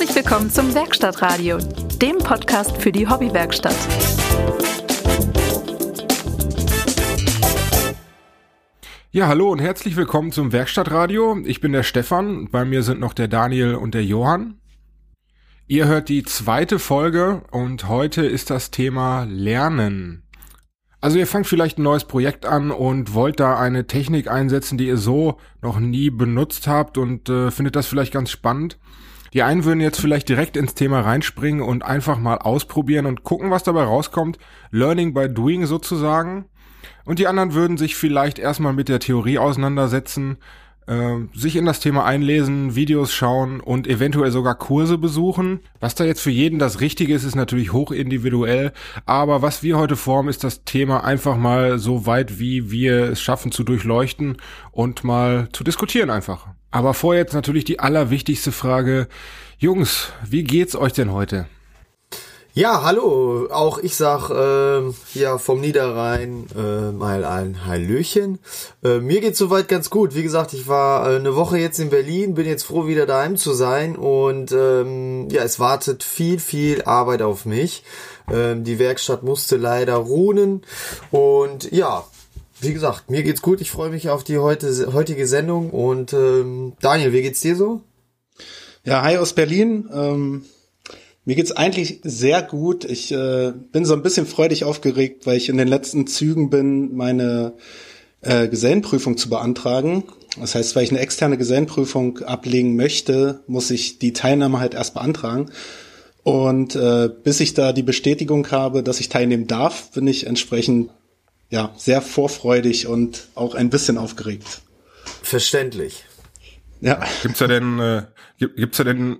Herzlich willkommen zum Werkstattradio, dem Podcast für die Hobbywerkstatt. Ja, hallo und herzlich willkommen zum Werkstattradio. Ich bin der Stefan, bei mir sind noch der Daniel und der Johann. Ihr hört die zweite Folge und heute ist das Thema Lernen. Also ihr fangt vielleicht ein neues Projekt an und wollt da eine Technik einsetzen, die ihr so noch nie benutzt habt und äh, findet das vielleicht ganz spannend. Die einen würden jetzt vielleicht direkt ins Thema reinspringen und einfach mal ausprobieren und gucken, was dabei rauskommt. Learning by doing sozusagen. Und die anderen würden sich vielleicht erstmal mit der Theorie auseinandersetzen, äh, sich in das Thema einlesen, Videos schauen und eventuell sogar Kurse besuchen. Was da jetzt für jeden das Richtige ist, ist natürlich hoch individuell. Aber was wir heute formen, ist das Thema einfach mal so weit, wie wir es schaffen zu durchleuchten und mal zu diskutieren einfach. Aber vorher jetzt natürlich die allerwichtigste Frage. Jungs, wie geht's euch denn heute? Ja, hallo, auch ich sag äh, ja vom Niederrhein äh, mal ein Hallöchen. Äh, mir geht's soweit ganz gut. Wie gesagt, ich war äh, eine Woche jetzt in Berlin, bin jetzt froh wieder daheim zu sein und ähm, ja, es wartet viel, viel Arbeit auf mich. Ähm, die Werkstatt musste leider ruhen und ja, wie gesagt, mir geht's gut. Ich freue mich auf die heute, heutige Sendung und ähm, Daniel, wie geht's dir so? Ja, hi aus Berlin. Ähm mir geht's eigentlich sehr gut. Ich äh, bin so ein bisschen freudig aufgeregt, weil ich in den letzten Zügen bin, meine äh, Gesellenprüfung zu beantragen. Das heißt, weil ich eine externe Gesellenprüfung ablegen möchte, muss ich die Teilnahme halt erst beantragen. Und äh, bis ich da die Bestätigung habe, dass ich teilnehmen darf, bin ich entsprechend ja sehr vorfreudig und auch ein bisschen aufgeregt. Verständlich. Ja. Gibt's da denn äh, gibt's da denn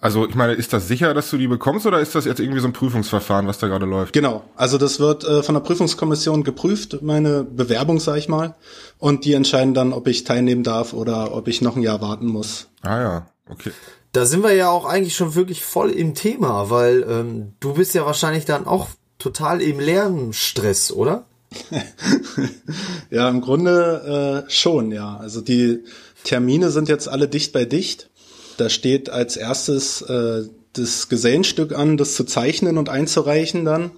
also ich meine, ist das sicher, dass du die bekommst oder ist das jetzt irgendwie so ein Prüfungsverfahren, was da gerade läuft? Genau, also das wird äh, von der Prüfungskommission geprüft, meine Bewerbung, sag ich mal, und die entscheiden dann, ob ich teilnehmen darf oder ob ich noch ein Jahr warten muss. Ah ja, okay. Da sind wir ja auch eigentlich schon wirklich voll im Thema, weil ähm, du bist ja wahrscheinlich dann auch total im Lernstress, oder? ja, im Grunde äh, schon, ja. Also die Termine sind jetzt alle dicht bei dicht. Da steht als erstes äh, das Gesellenstück an, das zu zeichnen und einzureichen dann.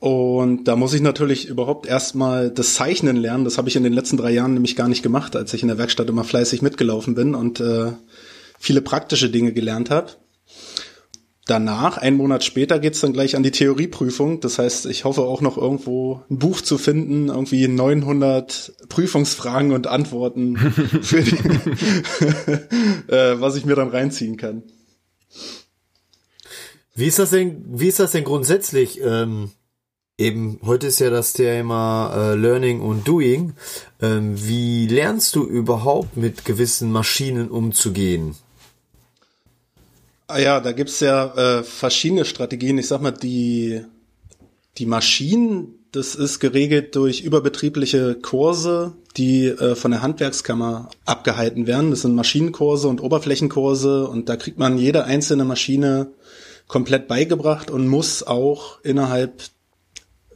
Und da muss ich natürlich überhaupt erstmal das Zeichnen lernen. Das habe ich in den letzten drei Jahren nämlich gar nicht gemacht, als ich in der Werkstatt immer fleißig mitgelaufen bin und äh, viele praktische Dinge gelernt habe. Danach, einen Monat später, geht's dann gleich an die Theorieprüfung. Das heißt, ich hoffe auch noch irgendwo ein Buch zu finden, irgendwie 900 Prüfungsfragen und Antworten, für die, äh, was ich mir dann reinziehen kann. Wie ist das denn, wie ist das denn grundsätzlich? Ähm, eben, heute ist ja das Thema äh, Learning und Doing. Ähm, wie lernst du überhaupt mit gewissen Maschinen umzugehen? Ah ja, da gibt's ja äh, verschiedene Strategien. Ich sag mal, die, die Maschinen, das ist geregelt durch überbetriebliche Kurse, die äh, von der Handwerkskammer abgehalten werden. Das sind Maschinenkurse und Oberflächenkurse und da kriegt man jede einzelne Maschine komplett beigebracht und muss auch innerhalb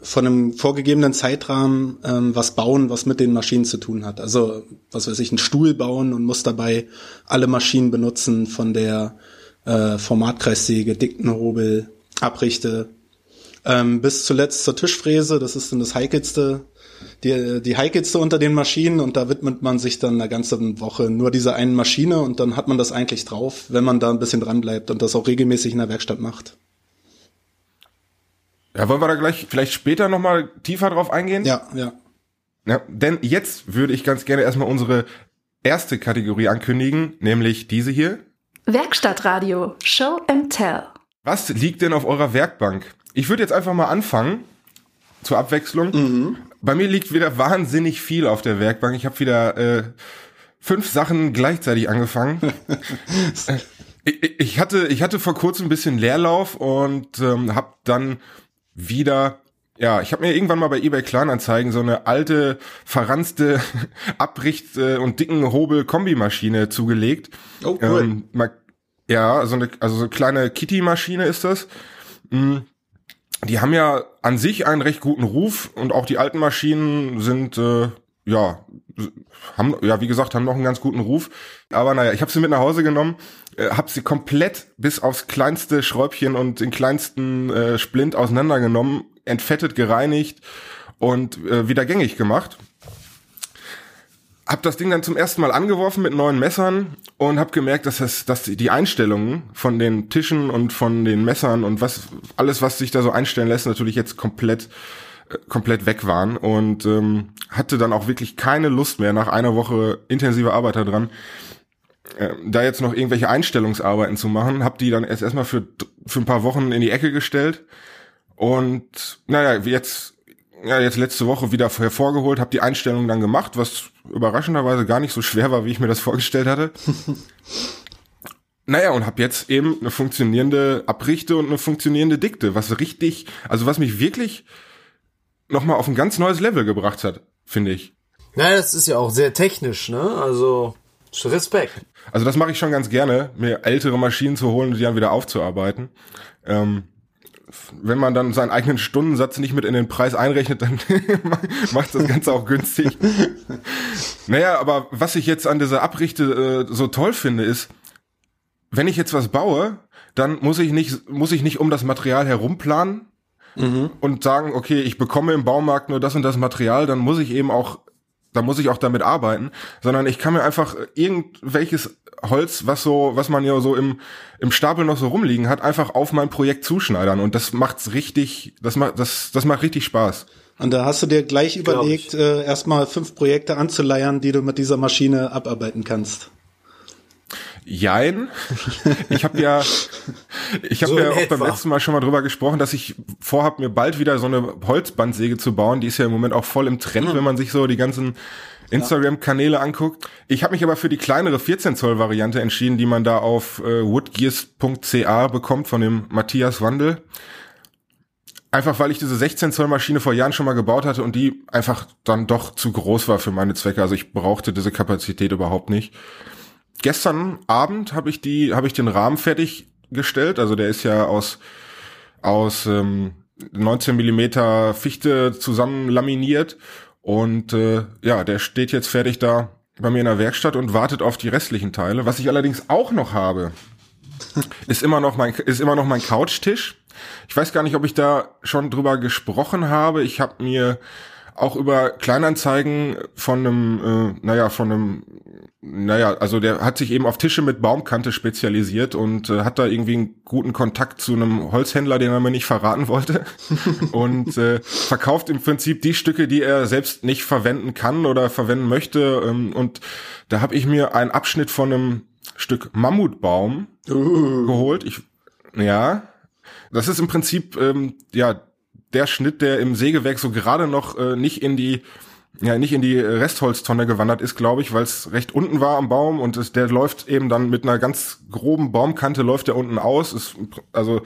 von einem vorgegebenen Zeitrahmen ähm, was bauen, was mit den Maschinen zu tun hat. Also, was weiß ich, einen Stuhl bauen und muss dabei alle Maschinen benutzen, von der äh, Formatkreissäge, Diktenhobel, Abrichte, ähm, bis zuletzt zur Tischfräse, das ist dann das heikelste, die, die heikelste unter den Maschinen und da widmet man sich dann eine ganze Woche nur dieser einen Maschine und dann hat man das eigentlich drauf, wenn man da ein bisschen dran bleibt und das auch regelmäßig in der Werkstatt macht. Ja, wollen wir da gleich vielleicht später nochmal tiefer drauf eingehen? Ja, ja. Ja, denn jetzt würde ich ganz gerne erstmal unsere erste Kategorie ankündigen, nämlich diese hier. Werkstattradio, Show and Tell. Was liegt denn auf eurer Werkbank? Ich würde jetzt einfach mal anfangen, zur Abwechslung. Mhm. Bei mir liegt wieder wahnsinnig viel auf der Werkbank. Ich habe wieder äh, fünf Sachen gleichzeitig angefangen. ich, ich, hatte, ich hatte vor kurzem ein bisschen Leerlauf und ähm, habe dann wieder ja, ich habe mir irgendwann mal bei eBay Kleinanzeigen so eine alte, verranzte Abricht- äh, und dicken Hobel-Kombimaschine zugelegt. Oh, cool. Ähm, mal, ja, so eine, also so eine kleine Kitty-Maschine ist das. Mhm. Die haben ja an sich einen recht guten Ruf und auch die alten Maschinen sind äh, ja, haben, ja, wie gesagt, haben noch einen ganz guten Ruf. Aber naja, ich habe sie mit nach Hause genommen, äh, habe sie komplett bis aufs kleinste Schräubchen und den kleinsten äh, Splint auseinandergenommen, entfettet, gereinigt und äh, wieder gängig gemacht. Hab das Ding dann zum ersten Mal angeworfen mit neuen Messern und hab gemerkt, dass das, dass die Einstellungen von den Tischen und von den Messern und was alles, was sich da so einstellen lässt, natürlich jetzt komplett komplett weg waren und ähm, hatte dann auch wirklich keine Lust mehr nach einer Woche intensiver Arbeit daran, äh, da jetzt noch irgendwelche Einstellungsarbeiten zu machen. Hab die dann erst erstmal für, für ein paar Wochen in die Ecke gestellt und naja, jetzt ja, jetzt letzte Woche wieder hervorgeholt, habe die Einstellung dann gemacht, was überraschenderweise gar nicht so schwer war, wie ich mir das vorgestellt hatte. Naja, und habe jetzt eben eine funktionierende Abrichte und eine funktionierende Dikte, was richtig, also was mich wirklich nochmal auf ein ganz neues Level gebracht hat, finde ich. Naja, das ist ja auch sehr technisch, ne? Also Respekt. Also das mache ich schon ganz gerne, mir ältere Maschinen zu holen und die dann wieder aufzuarbeiten. Ähm, wenn man dann seinen eigenen Stundensatz nicht mit in den Preis einrechnet, dann macht das Ganze auch günstig. naja, aber was ich jetzt an dieser Abrichte äh, so toll finde, ist, wenn ich jetzt was baue, dann muss ich nicht, muss ich nicht um das Material herumplanen, mhm. und sagen, okay, ich bekomme im Baumarkt nur das und das Material, dann muss ich eben auch, da muss ich auch damit arbeiten, sondern ich kann mir einfach irgendwelches Holz, was so, was man ja so im, im Stapel noch so rumliegen hat, einfach auf mein Projekt zuschneidern und das macht's richtig, das macht, das, das macht richtig Spaß. Und da hast du dir gleich überlegt, äh, erstmal fünf Projekte anzuleiern, die du mit dieser Maschine abarbeiten kannst. Jein. Ich habe ja, ich habe so ja auch etwa. beim letzten Mal schon mal drüber gesprochen, dass ich vorhab, mir bald wieder so eine Holzbandsäge zu bauen. Die ist ja im Moment auch voll im Trend, mhm. wenn man sich so die ganzen Instagram-Kanäle anguckt. Ich habe mich aber für die kleinere 14 Zoll Variante entschieden, die man da auf äh, woodgears.ca bekommt von dem Matthias Wandel. Einfach weil ich diese 16 Zoll Maschine vor Jahren schon mal gebaut hatte und die einfach dann doch zu groß war für meine Zwecke. Also ich brauchte diese Kapazität überhaupt nicht gestern Abend habe ich die, habe ich den Rahmen fertig gestellt. Also der ist ja aus aus ähm, 19 Millimeter Fichte zusammen laminiert und äh, ja, der steht jetzt fertig da bei mir in der Werkstatt und wartet auf die restlichen Teile. Was ich allerdings auch noch habe, ist immer noch mein ist immer noch mein Couchtisch. Ich weiß gar nicht, ob ich da schon drüber gesprochen habe. Ich habe mir auch über Kleinanzeigen von einem, äh, naja, von einem, naja, also der hat sich eben auf Tische mit Baumkante spezialisiert und äh, hat da irgendwie einen guten Kontakt zu einem Holzhändler, den er mir nicht verraten wollte und äh, verkauft im Prinzip die Stücke, die er selbst nicht verwenden kann oder verwenden möchte ähm, und da habe ich mir einen Abschnitt von einem Stück Mammutbaum uh. geholt. Ich, ja, das ist im Prinzip ähm, ja der Schnitt, der im Sägewerk so gerade noch äh, nicht in die ja nicht in die Restholztonne gewandert ist, glaube ich, weil es recht unten war am Baum und es, der läuft eben dann mit einer ganz groben Baumkante läuft der unten aus. Ist, also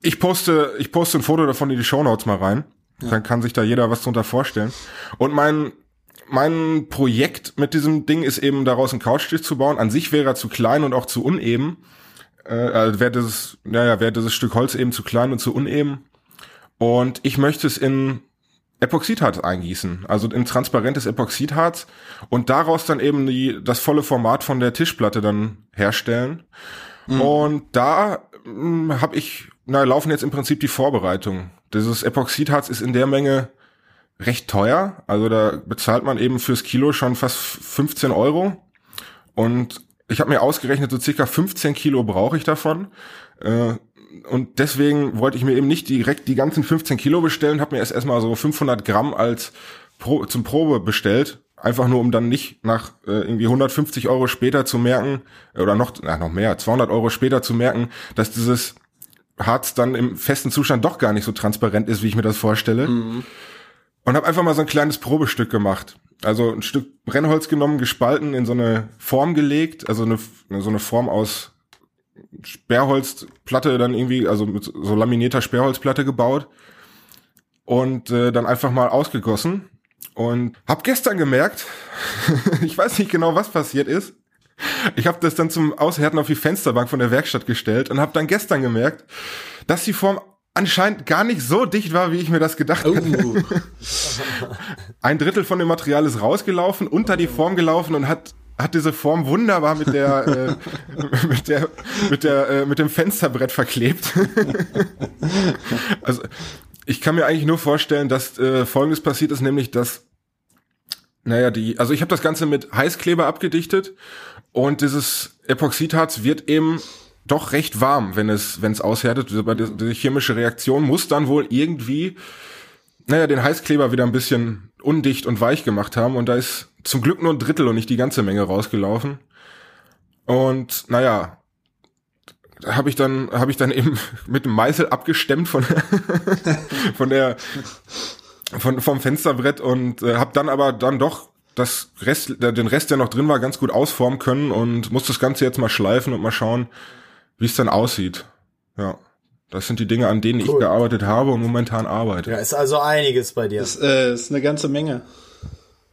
ich poste ich poste ein Foto davon in die Shownotes mal rein. Ja. Dann kann sich da jeder was drunter vorstellen. Und mein mein Projekt mit diesem Ding ist eben daraus einen Couchtisch zu bauen. An sich wäre er zu klein und auch zu uneben. Äh, also wäre dieses, naja, wäre dieses Stück Holz eben zu klein und zu uneben. Und ich möchte es in Epoxidharz eingießen, also in transparentes Epoxidharz und daraus dann eben die, das volle Format von der Tischplatte dann herstellen. Mhm. Und da hm, habe ich, na, laufen jetzt im Prinzip die Vorbereitungen. Dieses Epoxidharz ist in der Menge recht teuer, also da bezahlt man eben fürs Kilo schon fast 15 Euro. Und ich habe mir ausgerechnet, so circa 15 Kilo brauche ich davon. Äh, und deswegen wollte ich mir eben nicht direkt die ganzen 15 Kilo bestellen, habe mir erst erstmal so 500 Gramm als Pro, zum Probe bestellt, einfach nur um dann nicht nach äh, irgendwie 150 Euro später zu merken oder noch na, noch mehr 200 Euro später zu merken, dass dieses Harz dann im festen Zustand doch gar nicht so transparent ist, wie ich mir das vorstelle. Mhm. Und habe einfach mal so ein kleines Probestück gemacht. Also ein Stück Brennholz genommen, gespalten, in so eine Form gelegt, also eine, so eine Form aus Sperrholzplatte dann irgendwie, also mit so laminierter Sperrholzplatte gebaut und äh, dann einfach mal ausgegossen und hab gestern gemerkt, ich weiß nicht genau, was passiert ist. Ich habe das dann zum Aushärten auf die Fensterbank von der Werkstatt gestellt und habe dann gestern gemerkt, dass die Form anscheinend gar nicht so dicht war, wie ich mir das gedacht Oh. hatte. Ein Drittel von dem Material ist rausgelaufen, unter die Form gelaufen und hat hat diese Form wunderbar mit der äh, mit der mit der äh, mit dem Fensterbrett verklebt. also ich kann mir eigentlich nur vorstellen, dass äh, Folgendes passiert ist, nämlich dass naja die also ich habe das Ganze mit Heißkleber abgedichtet und dieses Epoxidharz wird eben doch recht warm, wenn es wenn es aushärtet. Diese, diese chemische Reaktion muss dann wohl irgendwie naja, den Heißkleber wieder ein bisschen undicht und weich gemacht haben und da ist zum Glück nur ein Drittel und nicht die ganze Menge rausgelaufen. Und naja, da habe ich dann habe ich dann eben mit dem Meißel abgestemmt von von der von vom Fensterbrett und äh, habe dann aber dann doch das Rest den Rest der noch drin war ganz gut ausformen können und muss das Ganze jetzt mal schleifen und mal schauen, wie es dann aussieht. Ja. Das sind die Dinge, an denen Cool. ich gearbeitet habe und momentan arbeite. Ja, ist also einiges bei dir. Das äh, ist eine ganze Menge.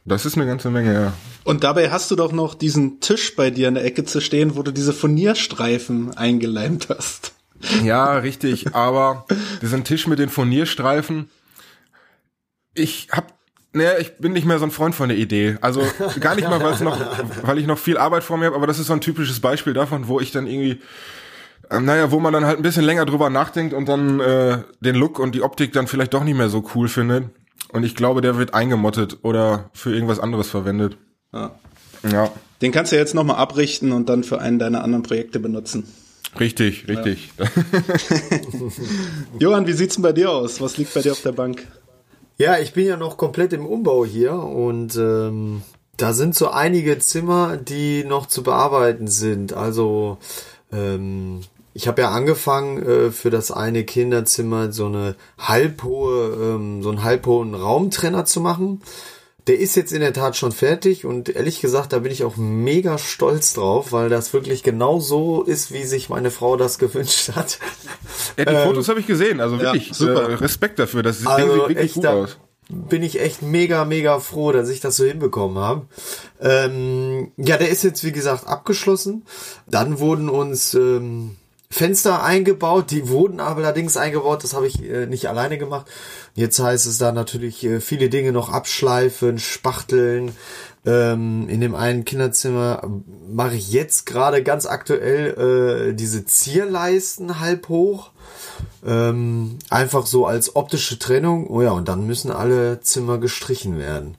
Das ist eine ganze Menge, ja. Und dabei hast du doch noch diesen Tisch bei dir in der Ecke zu stehen, wo du diese Furnierstreifen eingeleimt hast. Ja, richtig. Aber diesen Tisch mit den Furnierstreifen, ich hab, ne, ich bin nicht mehr so ein Freund von der Idee. Also gar nicht mal, weil es noch, weil ich noch viel Arbeit vor mir habe, aber das ist so ein typisches Beispiel davon, wo ich dann irgendwie, äh, naja, wo man dann halt ein bisschen länger drüber nachdenkt und dann äh, den Look und die Optik dann vielleicht doch nicht mehr so cool findet. Und ich glaube, der wird eingemottet oder für irgendwas anderes verwendet. Ja. Ja, Den kannst du jetzt nochmal abrichten und dann für einen deiner anderen Projekte benutzen. richtig, richtig. Johann, wie sieht's denn bei dir aus? Was liegt bei dir auf der Bank? Ja, ich bin ja noch komplett im Umbau hier und ähm, da sind so einige Zimmer, die noch zu bearbeiten sind. Also ähm, ich habe ja angefangen äh, für das eine Kinderzimmer so eine halbhohe, ähm, so einen halbhohen Raumtrenner zu machen. Der ist jetzt in der Tat schon fertig und ehrlich gesagt, da bin ich auch mega stolz drauf, weil das wirklich genau so ist, wie sich meine Frau das gewünscht hat. Ja, die Fotos habe ich gesehen, also wirklich super. Äh, Respekt dafür. Das Ding Also sieht wirklich echt, gut da aus. bin ich echt mega, mega froh, dass ich das so hinbekommen habe. Ähm, ja, der ist jetzt, wie gesagt, abgeschlossen. Dann wurden uns ähm, Fenster eingebaut, die wurden aber allerdings eingebaut, das habe ich äh, nicht alleine gemacht. Jetzt heißt es da natürlich äh, viele Dinge noch abschleifen, spachteln. Ähm, in dem einen Kinderzimmer mache ich jetzt gerade ganz aktuell äh, diese Zierleisten halb hoch. Ähm, einfach so als optische Trennung. Oh ja, und dann müssen alle Zimmer gestrichen werden.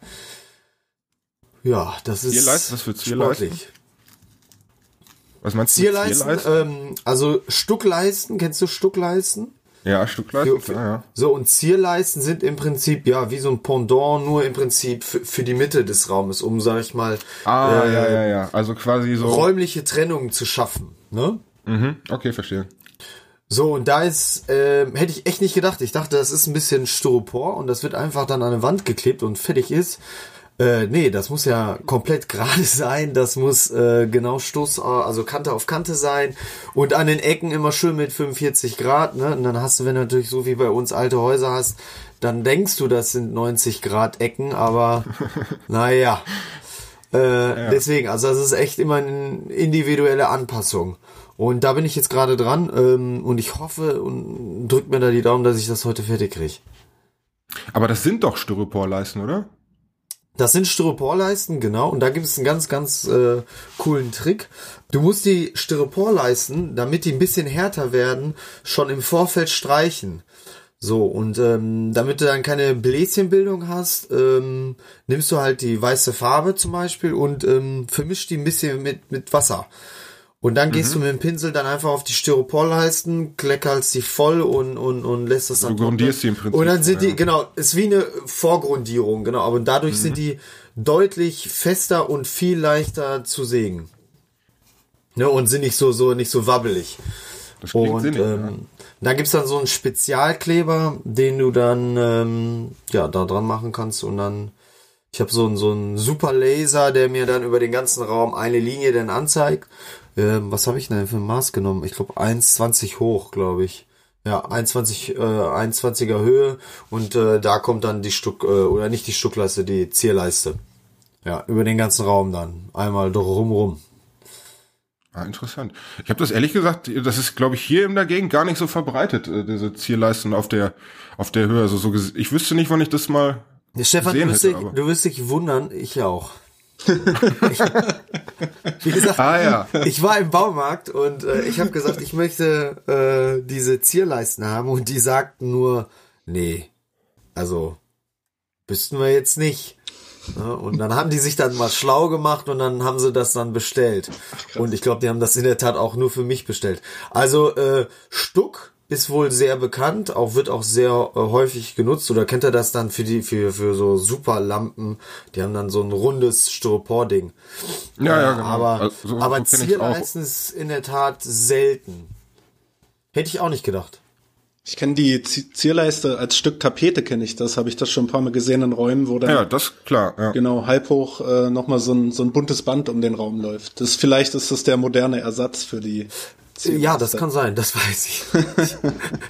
Ja, das ist Zierleisten? Was für Zierleisten? sportlich. Was meinst du? Zierleisten, Zierleisten? ähm, also Stuckleisten, kennst du Stuckleisten? ja, Stuckleisten, für- klar, ja. So, und Zierleisten sind im Prinzip, ja, wie so ein Pendant, nur im Prinzip für, für die Mitte des Raumes, um, sag ich mal, Ah, äh, ja, ja, ja. Also quasi so. räumliche Trennungen zu schaffen, ne? Mhm, okay, verstehe. So, und da ist, ähm, hätte ich echt nicht gedacht. Ich dachte, das ist ein bisschen Styropor und das wird einfach dann an eine Wand geklebt und fertig ist. Äh, nee, das muss ja komplett gerade sein. Das muss äh, genau Stoß, also Kante auf Kante sein. Und an den Ecken immer schön mit 45 Grad. Ne? Und dann hast du, wenn du natürlich so wie bei uns alte Häuser hast, dann denkst du, das sind 90 Grad Ecken, aber naja. Äh, Deswegen, also das ist echt immer eine individuelle Anpassung. Und da bin ich jetzt gerade dran ähm, und ich hoffe und drückt mir da die Daumen, dass ich das heute fertig kriege. Aber das sind doch Styroporleisten, oder? Das sind Styroporleisten, genau. Und da gibt es einen ganz, ganz äh, coolen Trick. Du musst die Styroporleisten, damit die ein bisschen härter werden, schon im Vorfeld streichen. So, und ähm, damit du dann keine Bläschenbildung hast, ähm, nimmst du halt die weiße Farbe zum Beispiel und ähm, vermischst die ein bisschen mit, mit Wasser. Und dann gehst du mit dem Pinsel dann einfach auf die Styroporleisten, kleckerst die voll und, und, und lässt das dann Du grundierst die im Prinzip, Und dann sind ja. die, genau, ist wie eine Vorgrundierung, genau. Aber dadurch Mhm. sind die deutlich fester und viel leichter zu sägen. Ne, und sind nicht so, so, nicht so wabbelig. Das klingt Und sinnig. ähm, da gibt's dann so einen Spezialkleber, den du dann ähm, ja da dran machen kannst und dann ich habe so einen so einen super Laser, der mir dann über den ganzen Raum eine Linie dann anzeigt. Ähm, was habe ich denn für ein Maß genommen? Ich glaube 1,20 hoch, glaube ich. Ja, 1,20 äh, 1,20er Höhe und äh, da kommt dann die Stuck äh, oder nicht die Stuckleiste, die Zierleiste. Ja, über den ganzen Raum dann einmal drumrum. Ah, interessant. Ich habe das ehrlich gesagt, das ist, glaube ich, hier in der Gegend gar nicht so verbreitet, äh, diese Zierleisten auf der auf der Höhe. Also so, ich wüsste nicht, wann ich das mal. Ja, Stefan, du wirst, dich, du wirst dich wundern, ich auch. Ich, wie gesagt, ah, ja. ich war im Baumarkt und äh, ich habe gesagt, ich möchte äh, diese Zierleisten haben und die sagten nur, nee, also wüssten wir jetzt nicht. Ja, und dann haben die sich dann mal schlau gemacht und dann haben sie das dann bestellt. Und ich glaube, die haben das in der Tat auch nur für mich bestellt. Also äh, Stuck ist wohl sehr bekannt, auch wird auch sehr äh, häufig genutzt. Oder kennt ihr das dann für die für für so Superlampen? Die haben dann so ein rundes Styropor-Ding. Ja, ja, genau. Aber also, so, aber so Zierleisten ist in der Tat selten. Hätte ich auch nicht gedacht. Ich kenne die Zierleiste als Stück Tapete kenne ich das, habe ich das schon ein paar Mal gesehen in Räumen, wo dann ja, das klar, ja. genau halb hoch äh, noch mal so ein, so ein buntes Band um den Raum läuft. Das vielleicht ist das der moderne Ersatz für die ja, das kann sein, das weiß ich.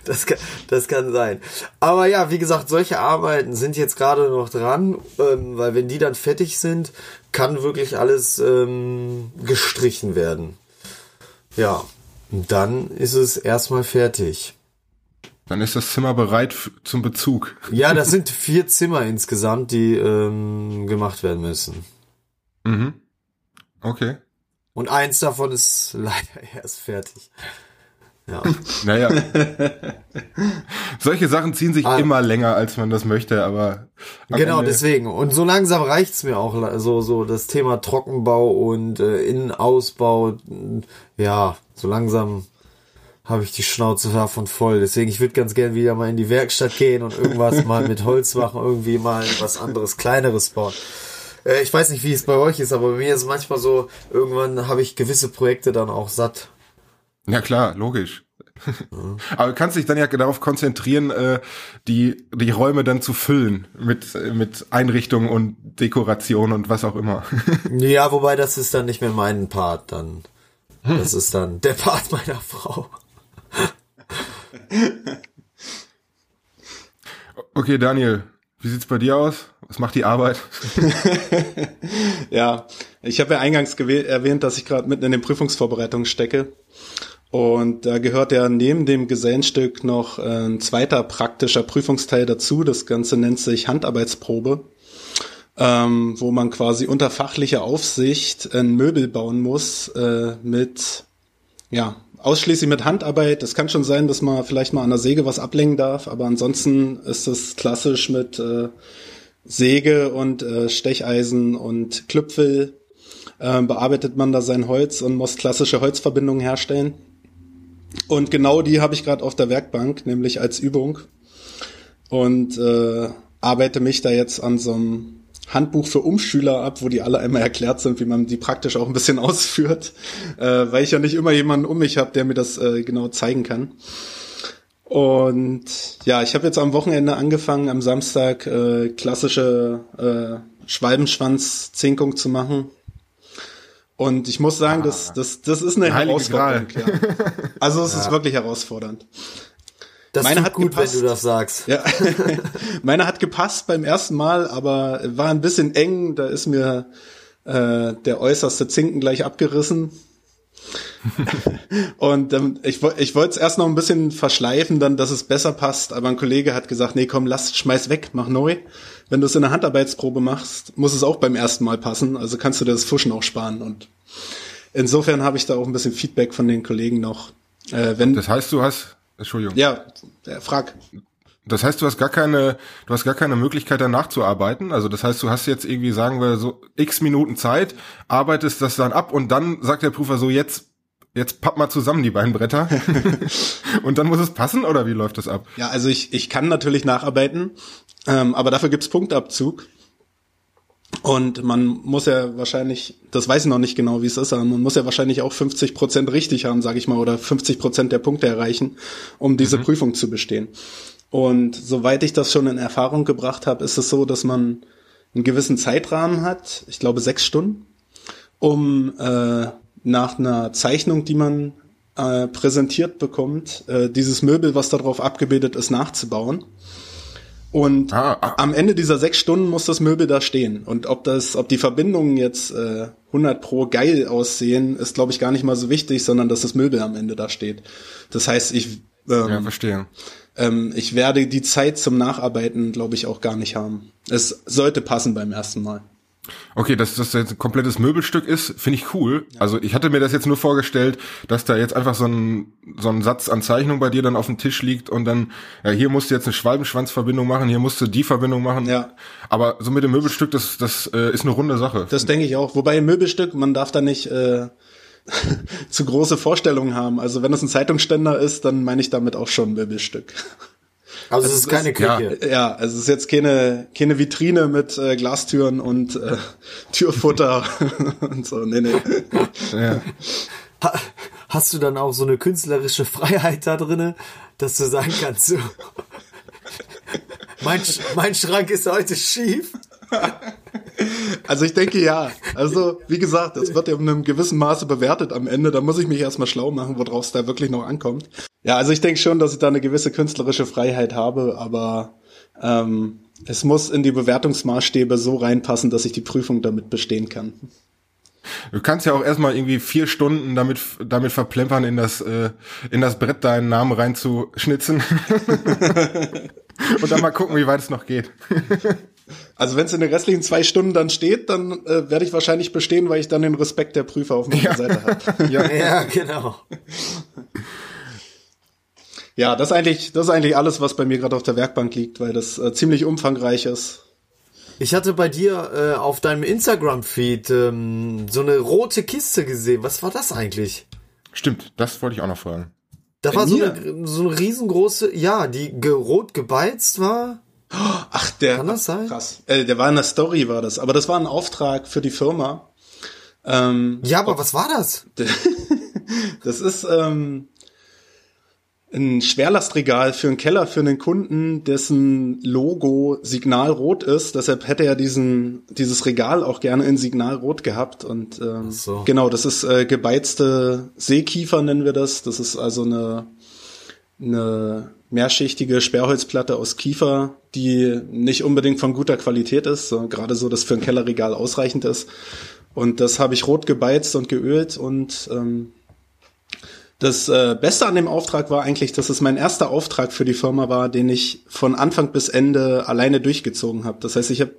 das, kann, das kann sein. Aber ja, wie gesagt, solche Arbeiten sind jetzt gerade noch dran, ähm, weil wenn die dann fertig sind, kann wirklich alles ähm, gestrichen werden. Ja, dann ist es erstmal fertig. Dann ist das Zimmer bereit zum Bezug. Ja, das sind vier Zimmer insgesamt, die ähm, gemacht werden müssen. Mhm. Okay. Und eins davon ist leider erst fertig. Ja. Naja. Solche Sachen ziehen sich ah. immer länger, als man das möchte, aber. Genau, Ende deswegen. Und so langsam reicht's mir auch, so, so das Thema Trockenbau und äh, Innenausbau. Ja, so langsam habe ich die Schnauze davon voll. Deswegen, ich würde ganz gern wieder mal in die Werkstatt gehen und irgendwas mal mit Holz machen, irgendwie mal was anderes, kleineres bauen. Äh, ich weiß nicht, wie es bei euch ist, aber bei mir ist es manchmal so, irgendwann habe ich gewisse Projekte dann auch satt. Ja klar, logisch. Aber du kannst dich dann ja darauf konzentrieren, äh, die, die Räume dann zu füllen mit, mit Einrichtungen und Dekoration und was auch immer. ja, wobei das ist dann nicht mehr mein Part dann. Das ist dann der Part meiner Frau. Okay, Daniel, wie sieht's bei dir aus? Was macht die Arbeit? ja, ich habe ja eingangs erwähnt, dass ich gerade mitten in den Prüfungsvorbereitungen stecke. Und da gehört ja neben dem Gesellenstück noch ein zweiter praktischer Prüfungsteil dazu. Das Ganze nennt sich Handarbeitsprobe, ähm, wo man quasi unter fachlicher Aufsicht ein Möbel bauen muss äh, mit ja, ausschließlich mit Handarbeit. Es kann schon sein, dass man vielleicht mal an der Säge was ablenken darf, aber ansonsten ist es klassisch mit äh, Säge und äh, Stecheisen und Klüpfel äh, bearbeitet man da sein Holz und muss klassische Holzverbindungen herstellen. Und genau die habe ich gerade auf der Werkbank, nämlich als Übung. Und äh, arbeite mich da jetzt an so einem Handbuch für Umschüler ab, wo die alle einmal erklärt sind, wie man die praktisch auch ein bisschen ausführt, äh, weil ich ja nicht immer jemanden um mich habe, der mir das äh, genau zeigen kann. Und ja, ich habe jetzt am Wochenende angefangen, am Samstag äh, klassische äh, Schwalbenschwanz-Zinkung zu machen. Und ich muss sagen, ah, das, das, das ist eine Herausforderung. Ja. Also es ja. ist wirklich herausfordernd. Das meine hat gut, gepasst. wenn du das sagst. Ja. meine hat gepasst beim ersten Mal, aber war ein bisschen eng. Da ist mir äh, der äußerste Zinken gleich abgerissen. und ähm, ich, ich wollte es erst noch ein bisschen verschleifen, dann, dass es besser passt. Aber ein Kollege hat gesagt, nee, komm, lass, schmeiß weg, mach neu. Wenn du es in der Handarbeitsprobe machst, muss es auch beim ersten Mal passen. Also kannst du dir das Fuschen auch sparen. Und insofern habe ich da auch ein bisschen Feedback von den Kollegen noch. Äh, wenn, das heißt, du hast Entschuldigung. Ja, ja, frag. Das heißt, du hast gar keine, du hast gar keine Möglichkeit danach zu arbeiten. Also das heißt, du hast jetzt irgendwie, sagen wir so, x Minuten Zeit, arbeitest das dann ab und dann sagt der Prüfer so, jetzt, jetzt papp mal zusammen die beiden Bretter. und dann muss es passen oder wie läuft das ab? Ja, also ich, ich kann natürlich nacharbeiten, ähm, aber dafür gibt's Punktabzug. Und man muss ja wahrscheinlich, das weiß ich noch nicht genau, wie es ist, aber man muss ja wahrscheinlich auch 50 Prozent richtig haben, sage ich mal, oder 50 Prozent der Punkte erreichen, um diese mhm. Prüfung zu bestehen. Und soweit ich das schon in Erfahrung gebracht habe, ist es so, dass man einen gewissen Zeitrahmen hat, ich glaube sechs Stunden, um äh, nach einer Zeichnung, die man äh, präsentiert bekommt, äh, dieses Möbel, was darauf abgebildet ist, nachzubauen. Und ah, ah. am Ende dieser sechs Stunden muss das Möbel da stehen. Und ob das, ob die Verbindungen jetzt äh, 100 pro geil aussehen, ist glaube ich gar nicht mal so wichtig, sondern dass das Möbel am Ende da steht. Das heißt, ich ähm, ja, verstehe. Ähm, ich werde die Zeit zum Nacharbeiten, glaube ich, auch gar nicht haben. Es sollte passen beim ersten Mal. Okay, dass das jetzt ein komplettes Möbelstück ist, finde ich cool. Ja. Also ich hatte mir das jetzt nur vorgestellt, dass da jetzt einfach so ein, so ein Satz an Zeichnung bei dir dann auf dem Tisch liegt und dann, ja, hier musst du jetzt eine Schwalbenschwanzverbindung machen, hier musst du die Verbindung machen. Ja. Aber so mit dem Möbelstück, das, das äh, ist eine runde Sache. Das denke ich auch. Wobei ein Möbelstück, man darf da nicht äh, zu große Vorstellungen haben. Also wenn das ein Zeitungsständer ist, dann meine ich damit auch schon ein Möbelstück. Also, es ist keine Küche. Ja, ja, also es ist jetzt keine, keine Vitrine mit äh, Glastüren und äh, Türfutter und so. Nee, nee. Ja. hast du dann auch so eine künstlerische Freiheit da drinne, dass du sagen kannst, so, mein, mein Schrank ist heute schief? Also ich denke ja. Also wie gesagt, das wird ja in einem gewissen Maße bewertet am Ende. Da muss ich mich erstmal schlau machen, worauf es da wirklich noch ankommt. Ja, also ich denke schon, dass ich da eine gewisse künstlerische Freiheit habe, aber ähm, es muss in die Bewertungsmaßstäbe so reinpassen, dass ich die Prüfung damit bestehen kann. Du kannst ja auch erstmal irgendwie vier Stunden damit, damit verplempern, in das, äh, in das Brett deinen Namen reinzuschnitzen. Und dann mal gucken, wie weit es noch geht. Also wenn es in den restlichen zwei Stunden dann steht, dann äh, werde ich wahrscheinlich bestehen, weil ich dann den Respekt der Prüfer auf meiner ja. Seite habe. ja. ja, genau. Ja, das ist eigentlich, das ist eigentlich alles, was bei mir gerade auf der Werkbank liegt, weil das äh, ziemlich umfangreich ist. Ich hatte bei dir äh, auf deinem Instagram-Feed ähm, so eine rote Kiste gesehen. Was war das eigentlich? Stimmt, das wollte ich auch noch fragen. Da bei war so eine, so eine riesengroße, ja, die ge rot gebeizt war. Ach, der. Kann das sein? Krass. Äh, der war in der Story, war das. Aber das war ein Auftrag für die Firma. Ähm, ja, aber was war das? das ist ähm, ein Schwerlastregal für einen Keller für einen Kunden, dessen Logo Signalrot ist. Deshalb hätte er diesen dieses Regal auch gerne in Signalrot gehabt. Und ähm, so. genau, das ist äh, gebeizte Seekiefer nennen wir das. Das ist also eine eine mehrschichtige Sperrholzplatte aus Kiefer, die nicht unbedingt von guter Qualität ist, so, gerade so, dass für ein Kellerregal ausreichend ist. Und das habe ich rot gebeizt und geölt und ähm, das äh, Beste an dem Auftrag war eigentlich, dass es mein erster Auftrag für die Firma war, den ich von Anfang bis Ende alleine durchgezogen habe. Das heißt, ich habe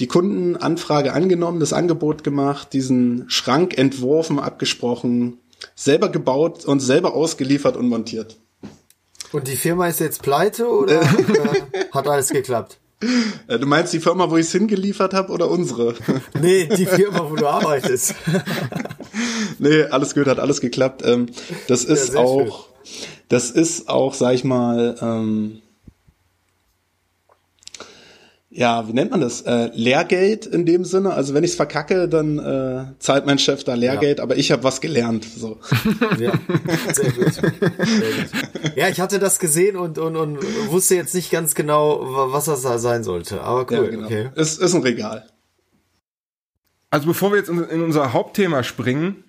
die Kundenanfrage angenommen, das Angebot gemacht, diesen Schrank entworfen, abgesprochen, selber gebaut und selber ausgeliefert und montiert. Und die Firma ist jetzt pleite oder hat alles geklappt? Äh, du meinst die Firma, wo ich es hingeliefert habe oder unsere? Nee, die Firma, wo du arbeitest. nee, alles gut, hat alles geklappt. Ähm, das ist ja, auch, schön. das ist auch, sag ich mal, ähm, ja, wie nennt man das? Äh, Lehrgeld in dem Sinne. Also wenn ich es verkacke, dann äh, zahlt mein Chef da Lehrgeld, ja. aber ich habe was gelernt. So. Ja, sehr gut. sehr gut. Ja, ich hatte das gesehen und, und, und wusste jetzt nicht ganz genau, was das da sein sollte. Aber cool. Ja, genau. okay. Es ist ein Regal. Also bevor wir jetzt in unser Hauptthema springen,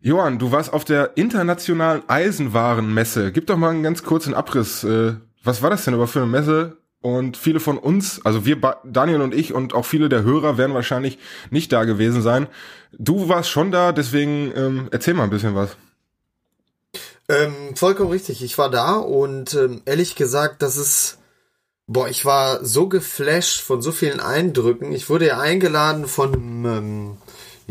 Johann, du warst auf der internationalen Eisenwarenmesse. Gib doch mal einen ganz kurzen Abriss. Äh, was war das denn über für eine Messe? Und viele von uns, also wir, Daniel und ich und auch viele der Hörer werden wahrscheinlich nicht da gewesen sein. Du warst schon da, deswegen ähm, erzähl mal ein bisschen was. Ähm, vollkommen richtig. Ich war da und ähm, ehrlich gesagt, das ist, boah, ich war so geflasht von so vielen Eindrücken. Ich wurde ja eingeladen von ähm,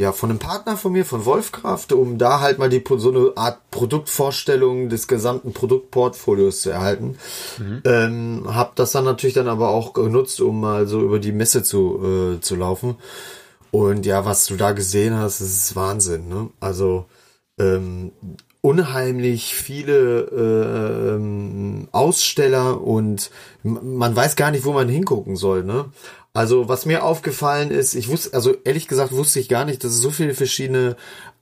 ja, von einem Partner von mir, von Wolfkraft, um da halt mal die so eine Art Produktvorstellung des gesamten Produktportfolios zu erhalten. Mhm. Ähm, hab das dann natürlich dann aber auch genutzt, um mal so über die Messe zu, äh, zu laufen. Und ja, was du da gesehen hast, das ist Wahnsinn, ne? Also ähm, unheimlich viele äh, ähm, Aussteller und man weiß gar nicht, wo man hingucken soll, ne? Also was mir aufgefallen ist, ich wusste, also ehrlich gesagt wusste ich gar nicht, dass es so viele verschiedene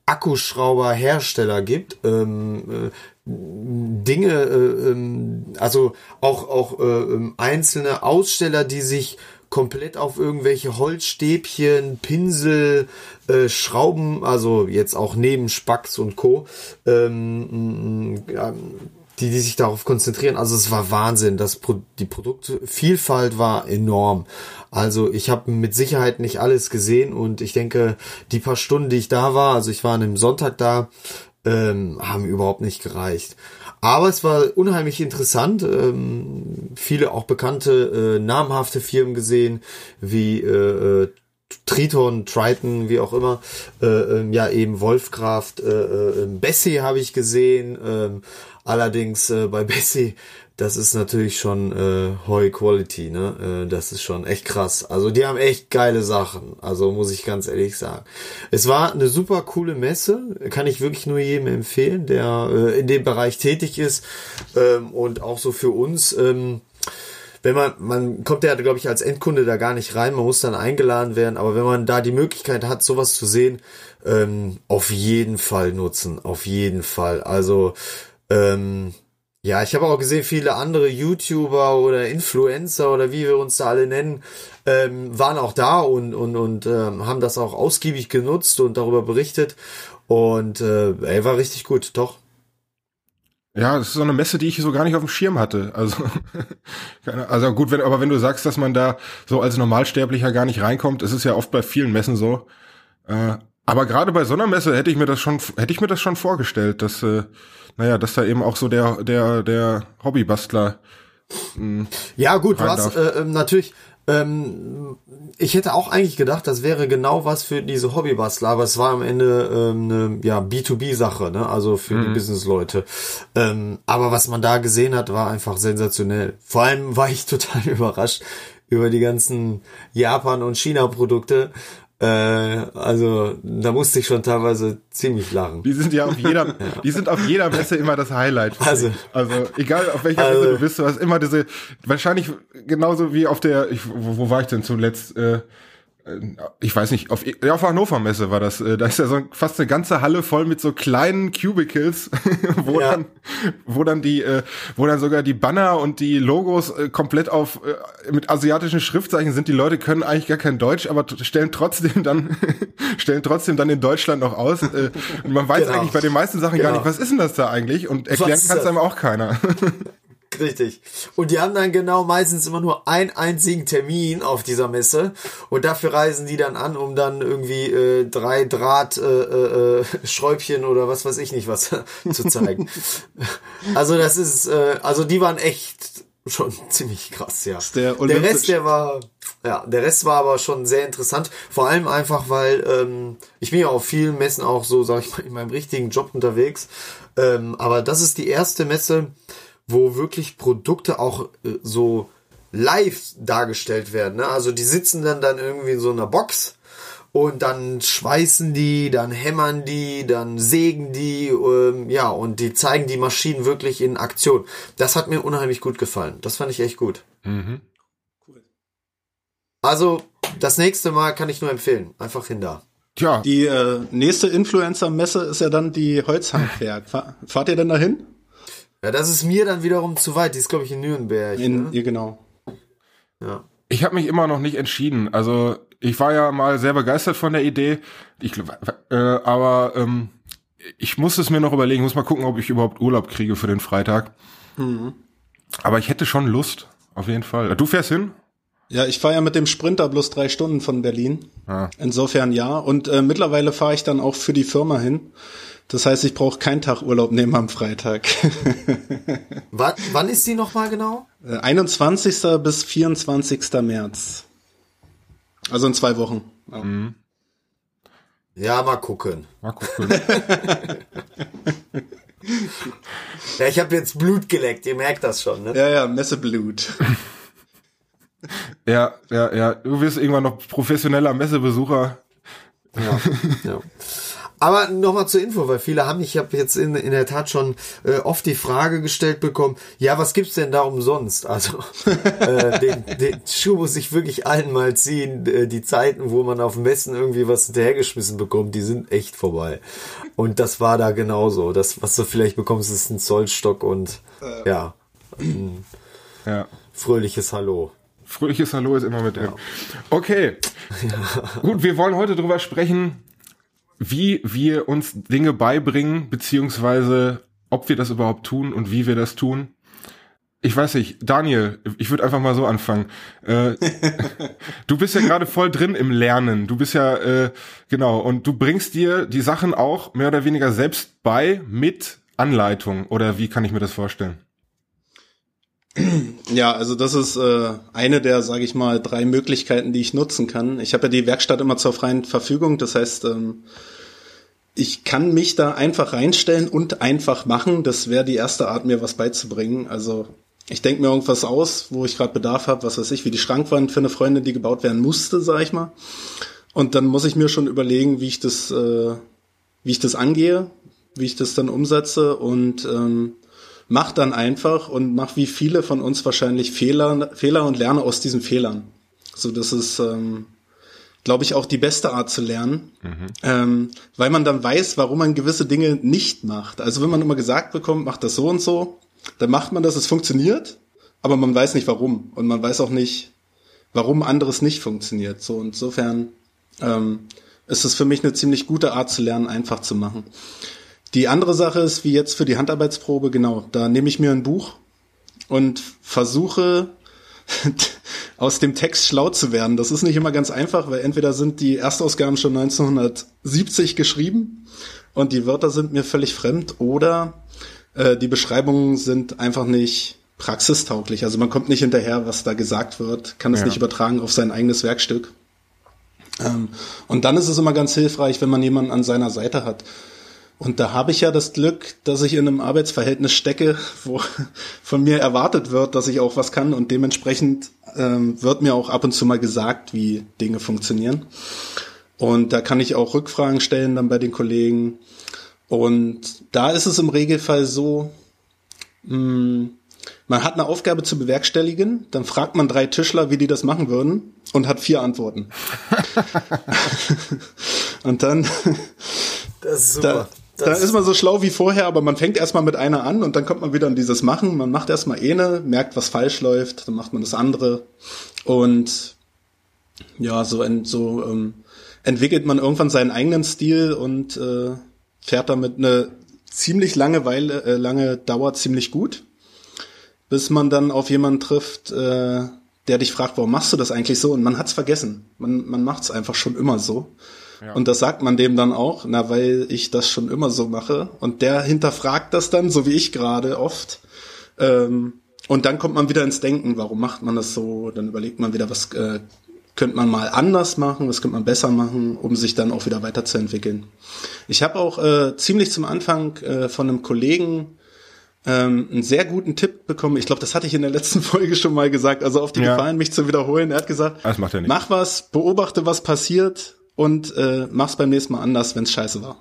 Akkuschrauberhersteller gibt. Ähm, äh, Dinge, äh, ähm, also auch auch äh, ähm, einzelne Aussteller, die sich komplett auf irgendwelche Holzstäbchen, Pinsel, äh, Schrauben, also jetzt auch neben Spacks und Co. Ähm, die, die sich darauf konzentrieren. Also es war Wahnsinn. Das Pro die Produktvielfalt war enorm. Also ich habe mit Sicherheit nicht alles gesehen und ich denke, die paar Stunden, die ich da war, also ich war an einem Sonntag da, ähm, haben überhaupt nicht gereicht. Aber es war unheimlich interessant. Ähm, viele auch bekannte, äh, namhafte Firmen gesehen, wie äh, äh Triton, Triton, wie auch immer, äh, ähm, ja eben Wolfkraft, äh, äh, Bessie habe ich gesehen, ähm, allerdings äh, bei Bessie, das ist natürlich schon äh, High Quality, ne? Äh, das ist schon echt krass. Also die haben echt geile Sachen, also muss ich ganz ehrlich sagen. Es war eine super coole Messe, kann ich wirklich nur jedem empfehlen, der äh, in dem Bereich tätig ist ähm, und auch so für uns. Ähm, wenn man, man kommt ja, glaube ich, als Endkunde da gar nicht rein, man muss dann eingeladen werden, aber wenn man da die Möglichkeit hat, sowas zu sehen, ähm, auf jeden Fall nutzen, auf jeden Fall. Also, ähm, ja, ich habe auch gesehen, viele andere YouTuber oder Influencer oder wie wir uns da alle nennen, ähm, waren auch da und, und, und ähm, haben das auch ausgiebig genutzt und darüber berichtet. Und äh, ey, war richtig gut, doch. Ja, das ist so eine Messe, die ich so gar nicht auf dem Schirm hatte. Also, also gut, wenn, aber wenn du sagst, dass man da so als Normalsterblicher gar nicht reinkommt, ist es ja oft bei vielen Messen so. Äh, aber gerade bei so einer Messe hätte ich mir das schon, hätte ich mir das schon vorgestellt, dass, äh, naja, dass da eben auch so der, der, der Hobbybastler. Mh, hm, ja, gut, was äh, ähm, natürlich ähm, ich hätte auch eigentlich gedacht, das wäre genau was für diese Hobbybastler, aber es war am Ende ähm, eine ja, B2B-Sache, ne? also für mhm. die Businessleute. Ähm, aber was man da gesehen hat, war einfach sensationell. Vor allem war ich total überrascht über die ganzen Japan- und China-Produkte. Äh, also da musste ich schon teilweise ziemlich lachen. Die sind ja auf jeder, ja. die sind auf jeder Messe immer das Highlight. Also, also egal auf welcher also, Messe du bist, du hast immer diese, wahrscheinlich genauso wie auf der, ich, wo, wo war ich denn zuletzt? Äh, äh, ich weiß nicht, auf, ja, auf Hannover Messe war das. Äh, da ist ja so fast eine ganze Halle voll mit so kleinen Cubicles, wo ja. dann, wo dann die, äh, wo dann sogar die Banner und die Logos komplett auf mit asiatischen Schriftzeichen sind. Die Leute können eigentlich gar kein Deutsch, aber stellen trotzdem dann stellen trotzdem dann in Deutschland noch aus. Und man weiß genau. eigentlich bei den meisten Sachen genau. gar nicht, was ist denn das da eigentlich? Und erklären kann es einem auch keiner. Richtig. Und die haben dann genau meistens immer nur einen einzigen Termin auf dieser Messe und dafür reisen die dann an, um dann irgendwie äh, drei Draht äh, äh, Schräubchen oder was weiß ich nicht was zu zeigen. also das ist, äh, also die waren echt schon ziemlich krass, ja. Der, der, Rest, der war, ja, der Rest war aber schon sehr interessant. Vor allem einfach, weil ähm, ich bin ja auf vielen Messen auch so, sag ich mal, in meinem richtigen Job unterwegs. Ähm, aber das ist die erste Messe, wo wirklich Produkte auch äh, so live dargestellt werden. Ne? Also die sitzen dann dann irgendwie in so einer Box und dann schweißen die, dann hämmern die, dann sägen die, ähm, ja, und die zeigen die Maschinen wirklich in Aktion. Das hat mir unheimlich gut gefallen. Das fand ich echt gut. Mhm. Cool. Also, das nächste Mal kann ich nur empfehlen. Einfach hin da. Tja. Die äh, nächste Influencer-Messe ist ja dann die Holzhandwerk. Fahr, fahrt ihr denn dahin? Ja, das ist mir dann wiederum zu weit. Die ist, glaube ich, in Nürnberg. In, ne? Ja, genau. Ja. Ich habe mich immer noch nicht entschieden. Also ich war ja mal sehr begeistert von der Idee. Ich, äh, aber ähm, ich muss es mir noch überlegen. Muss mal gucken, ob ich überhaupt Urlaub kriege für den Freitag. Mhm. Aber ich hätte schon Lust, auf jeden Fall. Du fährst hin? Ja, ich fahre ja mit dem Sprinter bloß drei Stunden von Berlin. Ah. Insofern ja. Und äh, mittlerweile fahre ich dann auch für die Firma hin. Das heißt, ich brauche keinen Tag Urlaub nehmen am Freitag. wann, wann ist die nochmal genau? 21. Äh, bis 24. März. Also in zwei Wochen. Ja, mhm. ja mal gucken. Mal gucken. ja, ich habe jetzt Blut geleckt, ihr merkt das schon, ne? Ja, ja, Messeblut. ja, ja, ja. Du wirst irgendwann noch professioneller Messebesucher. Ja, ja. Aber nochmal zur Info, weil viele haben, ich habe jetzt in, in der Tat schon äh, oft die Frage gestellt bekommen, ja, was gibt's denn da umsonst? Also äh, den, den Schuh muss ich wirklich allen mal ziehen. Äh, die Zeiten, wo man auf dem Messen irgendwie was hinterhergeschmissen bekommt, die sind echt vorbei. Und das war da genauso. Das, was du vielleicht bekommst, ist ein Zollstock und äh. ja, ein ja. fröhliches Hallo. Fröhliches Hallo ist immer mit drin. Ja. Okay. Ja. Gut, wir wollen heute drüber sprechen, wie wir uns Dinge beibringen, beziehungsweise ob wir das überhaupt tun und wie wir das tun. Ich weiß nicht, Daniel, ich würde einfach mal so anfangen. Äh, du bist ja gerade voll drin im Lernen. Du bist ja, äh, genau, und du bringst dir die Sachen auch mehr oder weniger selbst bei mit Anleitung. Oder wie kann ich mir das vorstellen? Ja, also das ist äh, eine der, sage ich mal, drei Möglichkeiten, die ich nutzen kann. Ich habe ja die Werkstatt immer zur freien Verfügung. Das heißt, ähm, ich kann mich da einfach reinstellen und einfach machen. Das wäre die erste Art, mir was beizubringen. Also ich denke mir irgendwas aus, wo ich gerade Bedarf habe, was weiß ich, wie die Schrankwand für eine Freundin, die gebaut werden musste, sag ich mal. Und dann muss ich mir schon überlegen, wie ich das, äh, wie ich das angehe, wie ich das dann umsetze und ähm, mach dann einfach und mach wie viele von uns wahrscheinlich Fehler, Fehler und lerne aus diesen Fehlern. So, das ist, ähm, glaube ich, auch die beste Art zu lernen, mhm. ähm, weil man dann weiß, warum man gewisse Dinge nicht macht. Also wenn man immer gesagt bekommt, macht das so und so, dann macht man das, es funktioniert, aber man weiß nicht warum und man weiß auch nicht, warum anderes nicht funktioniert. So insofern ähm, ist es für mich eine ziemlich gute Art zu lernen, einfach zu machen. Die andere Sache ist, wie jetzt für die Handarbeitsprobe, genau, da nehme ich mir ein Buch und versuche aus dem Text schlau zu werden. Das ist nicht immer ganz einfach, weil entweder sind die Erstausgaben schon 1970 geschrieben und die Wörter sind mir völlig fremd oder äh, die Beschreibungen sind einfach nicht praxistauglich. Also man kommt nicht hinterher, was da gesagt wird, kann es ja. nicht übertragen auf sein eigenes Werkstück. Ähm, und dann ist es immer ganz hilfreich, wenn man jemanden an seiner Seite hat, und da habe ich ja das Glück, dass ich in einem Arbeitsverhältnis stecke, wo von mir erwartet wird, dass ich auch was kann und dementsprechend ähm, wird mir auch ab und zu mal gesagt, wie Dinge funktionieren. Und da kann ich auch Rückfragen stellen dann bei den Kollegen. Und da ist es im Regelfall so, mh, hm, man hat eine Aufgabe zu bewerkstelligen, dann fragt man drei Tischler, wie die das machen würden und hat vier Antworten. und dann das ist super. Da, da ist man so schlau wie vorher, aber man fängt erstmal mit einer an und dann kommt man wieder in dieses Machen. Man macht erstmal eine, merkt, was falsch läuft, dann macht man das andere. Und ja, so, ent, so ähm, entwickelt man irgendwann seinen eigenen Stil und äh, fährt damit eine ziemlich lange Weile, äh, lange Dauer ziemlich gut, bis man dann auf jemanden trifft, äh, der dich fragt, warum machst du das eigentlich so? Und man hat's vergessen. Man, man macht's einfach schon immer so. Und das sagt man dem dann auch, na, weil ich das schon immer so mache. Und der hinterfragt das dann, so wie ich gerade oft. Ähm, und dann kommt man wieder ins Denken, warum macht man das so? Dann überlegt man wieder, was äh, könnte man mal anders machen, was könnte man besser machen, um sich dann auch wieder weiterzuentwickeln. Ich habe auch äh, ziemlich zum Anfang äh, von einem Kollegen ähm, einen sehr guten Tipp bekommen. Ich glaube, das hatte ich in der letzten Folge schon mal gesagt. Also auf die ja. Gefallen, mich zu wiederholen. Er hat gesagt, nicht. mach was, beobachte, was passiert und äh, mach's beim nächsten Mal anders, wenn's scheiße war.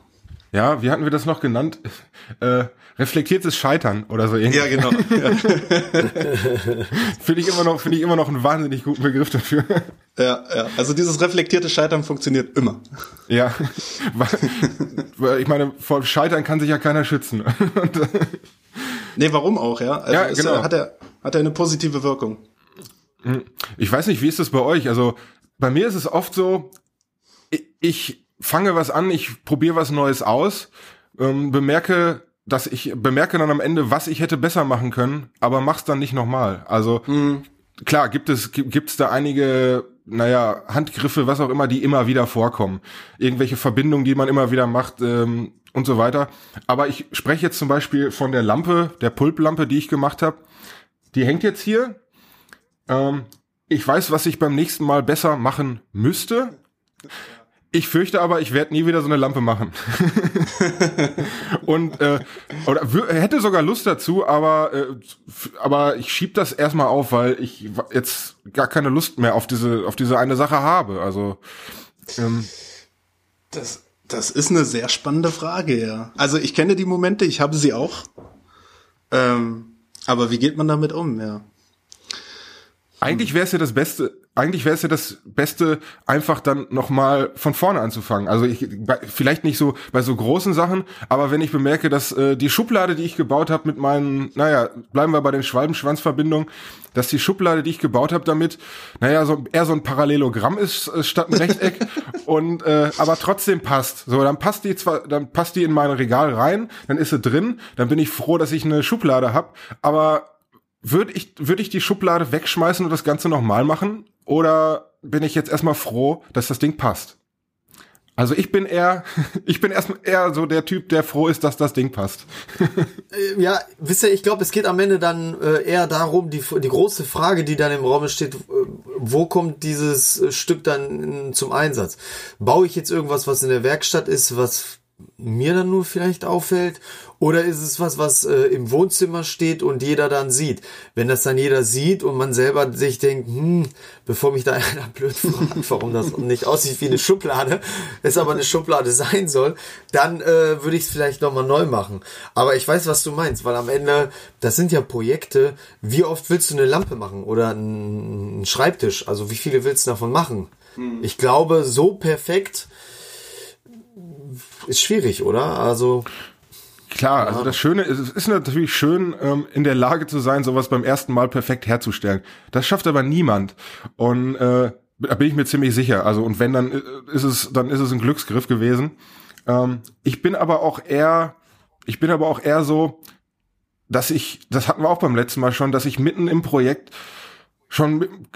Ja, wie hatten wir das noch genannt? Äh, reflektiertes Scheitern oder so irgendwie. Ja, genau. Ja. finde ich immer noch, finde ich immer noch einen wahnsinnig guten Begriff dafür. Ja, ja. Also dieses reflektierte Scheitern funktioniert immer. Ja. ich meine, vor Scheitern kann sich ja keiner schützen. nee, warum auch, ja? Also ja, genau. Ja, hat er, hat er eine positive Wirkung. Ich weiß nicht, wie ist das bei euch? Also, bei mir ist es oft so, ich fange was an, ich probiere was Neues aus, ähm, bemerke, dass ich bemerke dann am Ende, was ich hätte besser machen können, aber mach's dann nicht nochmal. Also mhm. klar, gibt es gibt's da einige, naja, Handgriffe, was auch immer, die immer wieder vorkommen, irgendwelche Verbindungen, die man immer wieder macht ähm, und so weiter. Aber ich spreche jetzt zum Beispiel von der Lampe, der Pulplampe, die ich gemacht habe. Die hängt jetzt hier. Ähm, ich weiß, was ich beim nächsten Mal besser machen müsste. Ich fürchte aber, ich werde nie wieder so eine Lampe machen. und äh, oder hätte sogar Lust dazu, aber äh, aber ich schieb das erstmal auf, weil ich jetzt gar keine Lust mehr auf diese auf diese eine Sache habe. Also ähm, das das ist eine sehr spannende Frage, ja. Also ich kenne die Momente, ich habe sie auch. Ähm, aber wie geht man damit um, ja? Eigentlich wäre es ja das Beste, eigentlich wäre es ja das Beste, einfach dann nochmal von vorne anzufangen. Also ich, vielleicht nicht so bei so großen Sachen, aber wenn ich bemerke, dass äh, die Schublade, die ich gebaut habe mit meinen, naja, bleiben wir bei den Schwalbenschwanzverbindungen, dass die Schublade, die ich gebaut habe, damit, naja, so eher so ein Parallelogramm ist äh, statt ein Rechteck und äh, aber trotzdem passt. So, dann passt die zwar, dann passt die in mein Regal rein, dann ist sie drin, dann bin ich froh, dass ich eine Schublade habe, aber würde ich, würde ich die Schublade wegschmeißen und das Ganze nochmal machen? Oder bin ich jetzt erstmal froh, dass das Ding passt? Also ich bin eher, ich bin erstmal eher so der Typ, der froh ist, dass das Ding passt. Äh, ja, wisst ihr, ich glaube, es geht am Ende dann äh, eher darum, die, die große Frage, die dann im Raum steht, äh, wo kommt dieses Stück dann zum Einsatz? Baue ich jetzt irgendwas, was in der Werkstatt ist, was mir dann nur vielleicht auffällt? Oder ist es was, was äh, im Wohnzimmer steht und jeder dann sieht? Wenn das dann jeder sieht und man selber sich denkt, hm, bevor mich da einer blöd fragt, warum das nicht aussieht wie eine Schublade, es aber eine Schublade sein soll, dann äh, würde ich es vielleicht nochmal neu machen. Aber ich weiß, was du meinst, weil am Ende, das sind ja Projekte, wie oft willst du eine Lampe machen oder einen Schreibtisch? Also wie viele willst du davon machen? Hm. Ich glaube, so perfekt ist schwierig, oder? Also Klar, also das Schöne ist, es ist natürlich schön, ähm, in der Lage zu sein, sowas beim ersten Mal perfekt herzustellen. Das schafft aber niemand. Und äh, da bin ich mir ziemlich sicher. Also und wenn dann äh, ist es, dann ist es ein Glücksgriff gewesen. Ähm, ich bin aber auch eher, ich bin aber auch eher so, dass ich, das hatten wir auch beim letzten Mal schon, dass ich mitten im Projekt schon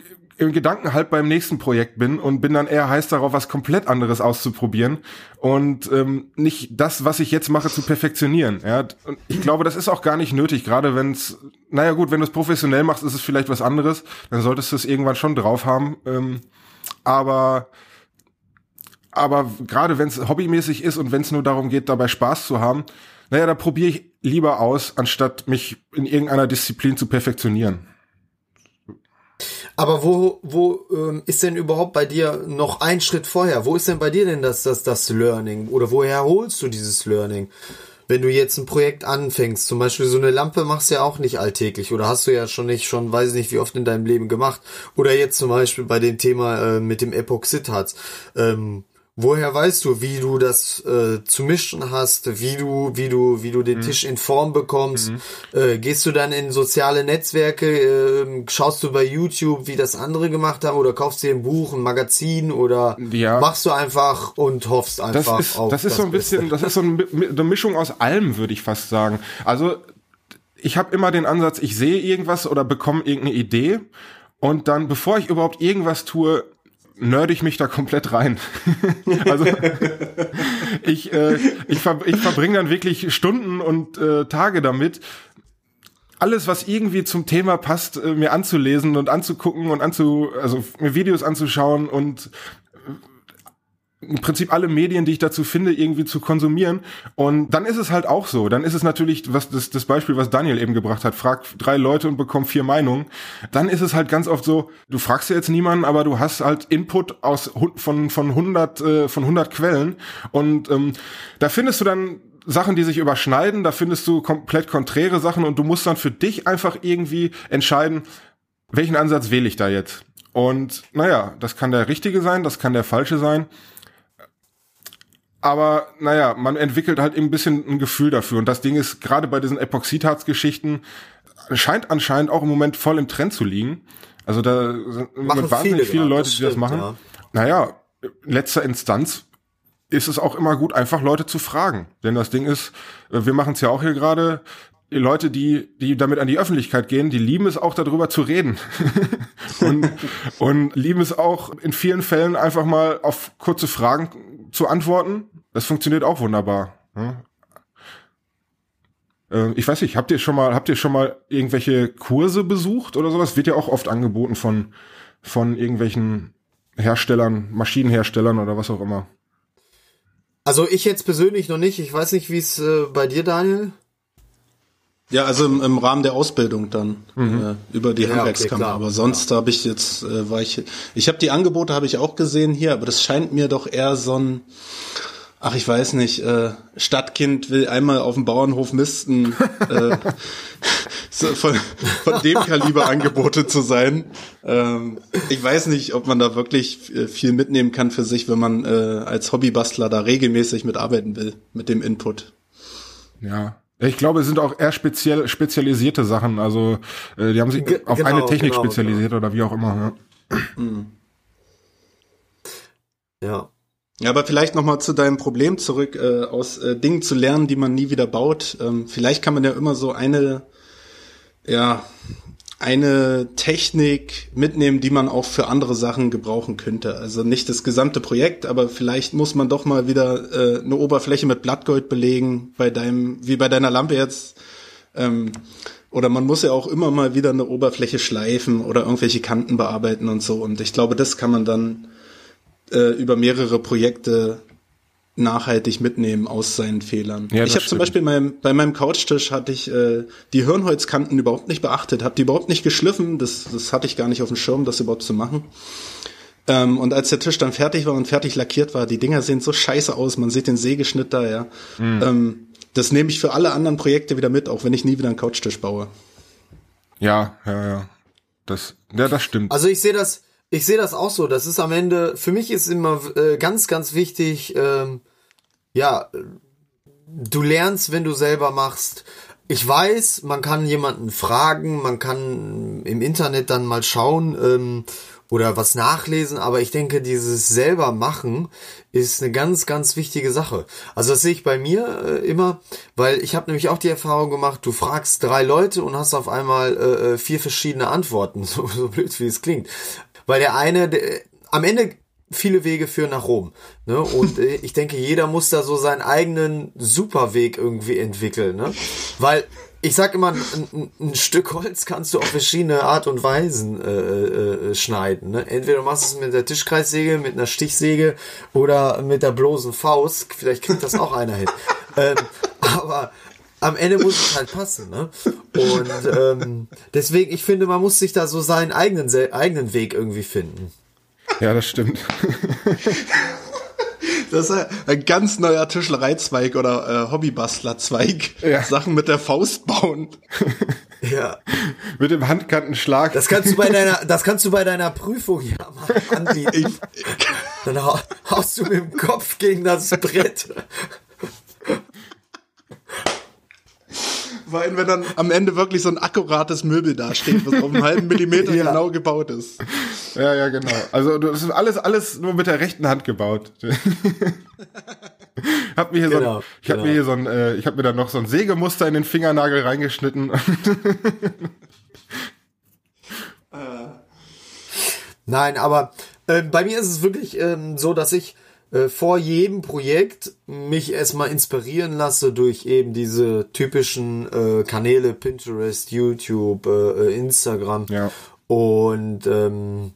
im Gedanken halt beim nächsten Projekt bin und bin dann eher heiß darauf, was komplett anderes auszuprobieren und ähm, nicht das, was ich jetzt mache, zu perfektionieren. Ja, und ich glaube, das ist auch gar nicht nötig, gerade wenn es, naja gut, wenn du es professionell machst, ist es vielleicht was anderes, dann solltest du es irgendwann schon drauf haben. Ähm, aber aber gerade wenn es hobbymäßig ist und wenn es nur darum geht, dabei Spaß zu haben, naja, da probiere ich lieber aus, anstatt mich in irgendeiner Disziplin zu perfektionieren. Aber wo, wo ähm, ist denn überhaupt bei dir noch ein Schritt vorher? Wo ist denn bei dir denn das, das, das Learning? Oder woher holst du dieses Learning? Wenn du jetzt ein Projekt anfängst, zum Beispiel so eine Lampe machst du ja auch nicht alltäglich oder hast du ja schon nicht, schon weiß ich nicht wie oft in deinem Leben gemacht. Oder jetzt zum Beispiel bei dem Thema äh, mit dem Epoxidharz. Ähm, Woher weißt du, wie du das äh, zu mischen hast, wie du, wie du, wie du den mhm. Tisch in Form bekommst? Mhm. Äh, gehst du dann in soziale Netzwerke, äh, schaust du bei YouTube, wie das andere gemacht haben, oder kaufst dir ein Buch, ein Magazin oder ja. machst du einfach und hoffst einfach das ist, auf das ist das so ein Beste. bisschen, das ist so eine Mischung aus allem, würde ich fast sagen. Also ich habe immer den Ansatz, ich sehe irgendwas oder bekomme irgendeine Idee und dann, bevor ich überhaupt irgendwas tue, nerd ich mich da komplett rein. also ich, äh, ich, ver ich verbringe dann wirklich Stunden und äh, Tage damit, alles, was irgendwie zum Thema passt, äh, mir anzulesen und anzugucken und anzu, also mir Videos anzuschauen und im Prinzip alle Medien, die ich dazu finde, irgendwie zu konsumieren. Und dann ist es halt auch so. Dann ist es natürlich, was das, das Beispiel, was Daniel eben gebracht hat, frag drei Leute und bekomm vier Meinungen. Dann ist es halt ganz oft so, du fragst jetzt niemanden, aber du hast halt Input aus von von 100 äh, von 100 Quellen und ähm, da findest du dann Sachen, die sich überschneiden, da findest du komplett konträre Sachen und du musst dann für dich einfach irgendwie entscheiden, welchen Ansatz wähle ich da jetzt. Und naja, das kann der richtige sein, das kann der falsche sein. Aber naja, man entwickelt halt eben ein bisschen ein Gefühl dafür. Und das Ding ist gerade bei diesen Epoxidharz-Geschichten scheint anscheinend auch im Moment voll im Trend zu liegen. Also da sind wahnsinnig viele, viele Leute, das stimmt, die das machen. Ja. Naja, in letzter Instanz ist es auch immer gut, einfach Leute zu fragen. Denn das Ding ist, wir machen es ja auch hier gerade, die Leute, die, die damit an die Öffentlichkeit gehen, die lieben es auch darüber zu reden. und, und lieben es auch in vielen Fällen einfach mal auf kurze Fragen zu antworten. Das funktioniert auch wunderbar. Ja. Äh, ich weiß nicht, habt ihr schon mal, habt ihr schon mal irgendwelche Kurse besucht oder sowas? Wird ja auch oft angeboten von, von irgendwelchen Herstellern, Maschinenherstellern oder was auch immer. Also ich jetzt persönlich noch nicht. Ich weiß nicht, wie es äh, bei dir, Daniel? Ja, also im, im Rahmen der Ausbildung dann mhm. äh, über die ja, Handwerkskammer. Okay, aber sonst ja. habe ich jetzt äh, war ich ich habe die Angebote habe ich auch gesehen hier, aber das scheint mir doch eher so ein ach ich weiß nicht äh, Stadtkind will einmal auf dem Bauernhof misten. äh, von, von dem Kaliber Angebote zu sein. Ähm, ich weiß nicht, ob man da wirklich äh, viel mitnehmen kann für sich, wenn man äh, als Hobbybastler da regelmäßig mitarbeiten will, mit dem Input. Ja, ich glaube, es sind auch eher speziell spezialisierte Sachen. Also äh, die haben sich Ge auf genau, eine Technik genau, spezialisiert genau. oder wie auch immer. Ja. Mhm. ja. Ja, aber vielleicht noch mal zu deinem Problem zurück, äh, aus äh, Dingen zu lernen, die man nie wieder baut. Ähm, vielleicht kann man ja immer so eine, ja, eine Technik mitnehmen, die man auch für andere Sachen gebrauchen könnte. Also nicht das gesamte Projekt, aber vielleicht muss man doch mal wieder äh, eine Oberfläche mit Blattgold belegen, bei deinem, wie bei deiner Lampe jetzt. Ähm, oder man muss ja auch immer mal wieder eine Oberfläche schleifen oder irgendwelche Kanten bearbeiten und so. Und ich glaube, das kann man dann äh, über mehrere Projekte nachhaltig mitnehmen aus seinen Fehlern. Ja, ich habe zum Beispiel mein, bei meinem Couchtisch hatte ich äh, die Hirnholzkanten überhaupt nicht beachtet, habe die überhaupt nicht geschliffen, das, das hatte ich gar nicht auf dem Schirm, das überhaupt zu machen. Ähm, und als der Tisch dann fertig war und fertig lackiert war, die Dinger sehen so scheiße aus, man sieht den Sägeschnitt da, ja. Mhm. Ähm, das nehme ich für alle anderen Projekte wieder mit, auch wenn ich nie wieder einen Couchtisch baue. Ja, ja, ja. Das, ja, das stimmt. Also ich sehe das, ich sehe das auch so. Das ist am Ende, für mich ist immer äh, ganz, ganz wichtig, ähm, ja, du lernst, wenn du selber machst. Ich weiß, man kann jemanden fragen, man kann im Internet dann mal schauen ähm, oder was nachlesen, aber ich denke, dieses selber machen ist eine ganz, ganz wichtige Sache. Also das sehe ich bei mir äh, immer, weil ich habe nämlich auch die Erfahrung gemacht, du fragst drei Leute und hast auf einmal äh, äh vier verschiedene Antworten, so, so blöd wie es klingt. Weil der eine, der, am Ende viele Wege führen nach Rom. Ne? Und äh, ich denke, jeder muss da so seinen eigenen Superweg irgendwie entwickeln. Ne? Weil ich sag immer, ein, ein, Stück Holz kannst du auf verschiedene Art und Weisen äh, äh, äh, schneiden. Ne? Entweder du machst es mit der Tischkreissäge, mit einer Stichsäge oder mit der bloßen Faust. Vielleicht kriegt das auch einer hin. ähm, aber am Ende muss es halt passen, ne? Und ähm, deswegen, ich finde, man muss sich da so seinen eigenen, eigenen Weg irgendwie finden. Ja, das stimmt. Das ist ein ganz neuer Tischlereizweig oder äh, Hobbybastlerzweig. Ja. Sachen mit der Faust bauen. Ja. mit dem Handkantenschlag. Das kannst du bei deiner, das kannst du bei deiner Prüfung ja mal anbieten. Dann haust du mit dem Kopf gegen das Brett. Vor allem, wenn dann am Ende wirklich so ein akkurates Möbel dasteht, was auf einen halben Millimeter ja. genau gebaut ist. Ja, ja, genau. Also das ist alles, alles nur mit der rechten Hand gebaut. hab mir hier genau, so ein, ich genau. habe mir hier so ein, äh, ich habe mir dann noch so ein Sägemuster in den Fingernagel reingeschnitten. Nein, aber äh, bei mir ist es wirklich ähm, so, dass ich äh, vor jedem Projekt mich erstmal inspirieren lasse durch eben diese typischen äh, Kanäle Pinterest, YouTube, äh, äh Instagram ja. und ähm,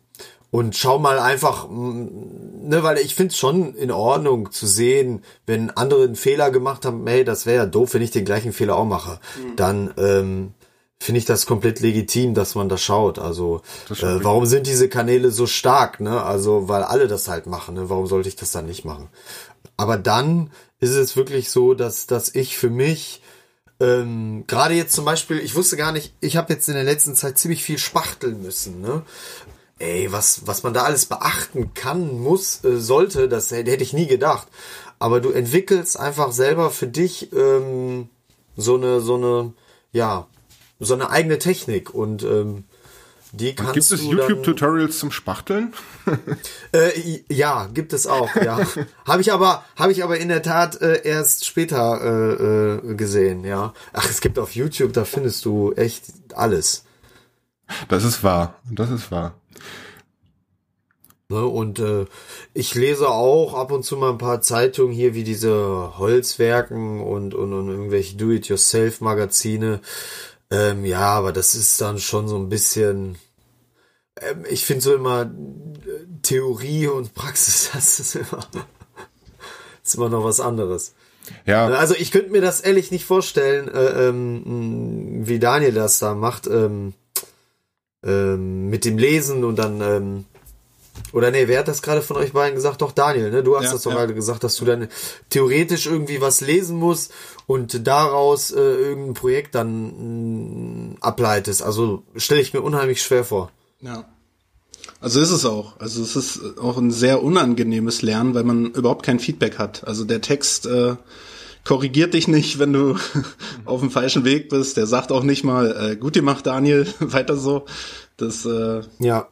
und schau mal einfach, ne, weil ich find's schon in Ordnung zu sehen, wenn andere einen Fehler gemacht haben, hey, das wäre ja doof, wenn ich den gleichen Fehler auch mache. Mhm. Dann ähm, finde ich das komplett legitim, dass man da schaut. Also äh, warum sind diese Kanäle so stark? Ne? Also weil alle das halt machen. Ne? Warum sollte ich das dann nicht machen? Aber dann ist es wirklich so, dass dass ich für mich ähm, gerade jetzt zum Beispiel, ich wusste gar nicht, ich habe jetzt in der letzten Zeit ziemlich viel spachteln müssen. Ne? Ey, was was man da alles beachten kann, muss, äh, sollte, das hätte ich nie gedacht. Aber du entwickelst einfach selber für dich ähm, so eine so eine ja so eine eigene Technik und ähm, die kannst gibt es YouTube-Tutorials zum Spachteln? äh, ja, gibt es auch. Ja, habe ich aber habe ich aber in der Tat äh, erst später äh, äh, gesehen. Ja, ach, es gibt auf YouTube, da findest du echt alles. Das ist wahr. Das ist wahr. Ne, und äh, ich lese auch ab und zu mal ein paar Zeitungen hier wie diese Holzwerken und, und, und irgendwelche Do-it-yourself-Magazine. Ähm, ja, aber das ist dann schon so ein bisschen. Ähm, ich finde so immer Theorie und Praxis, das ist immer, ist immer noch was anderes. Ja. Also ich könnte mir das ehrlich nicht vorstellen, äh, ähm, wie Daniel das da macht, ähm, ähm, mit dem Lesen und dann ähm, Oder nee, wer hat das gerade von euch beiden gesagt? Doch, Daniel, ne? Du hast Ja, das doch ja. gerade gesagt, dass du dann theoretisch irgendwie was lesen musst und daraus äh, irgendein Projekt dann mh, ableitest. Also stelle ich mir unheimlich schwer vor. Ja. Also ist es auch. Also es ist auch ein sehr unangenehmes Lernen, weil man überhaupt kein Feedback hat. Also der Text äh, korrigiert dich nicht, wenn du auf dem falschen Weg bist. Der sagt auch nicht mal, äh, gut gemacht, Daniel, weiter so. Das, äh, Ja.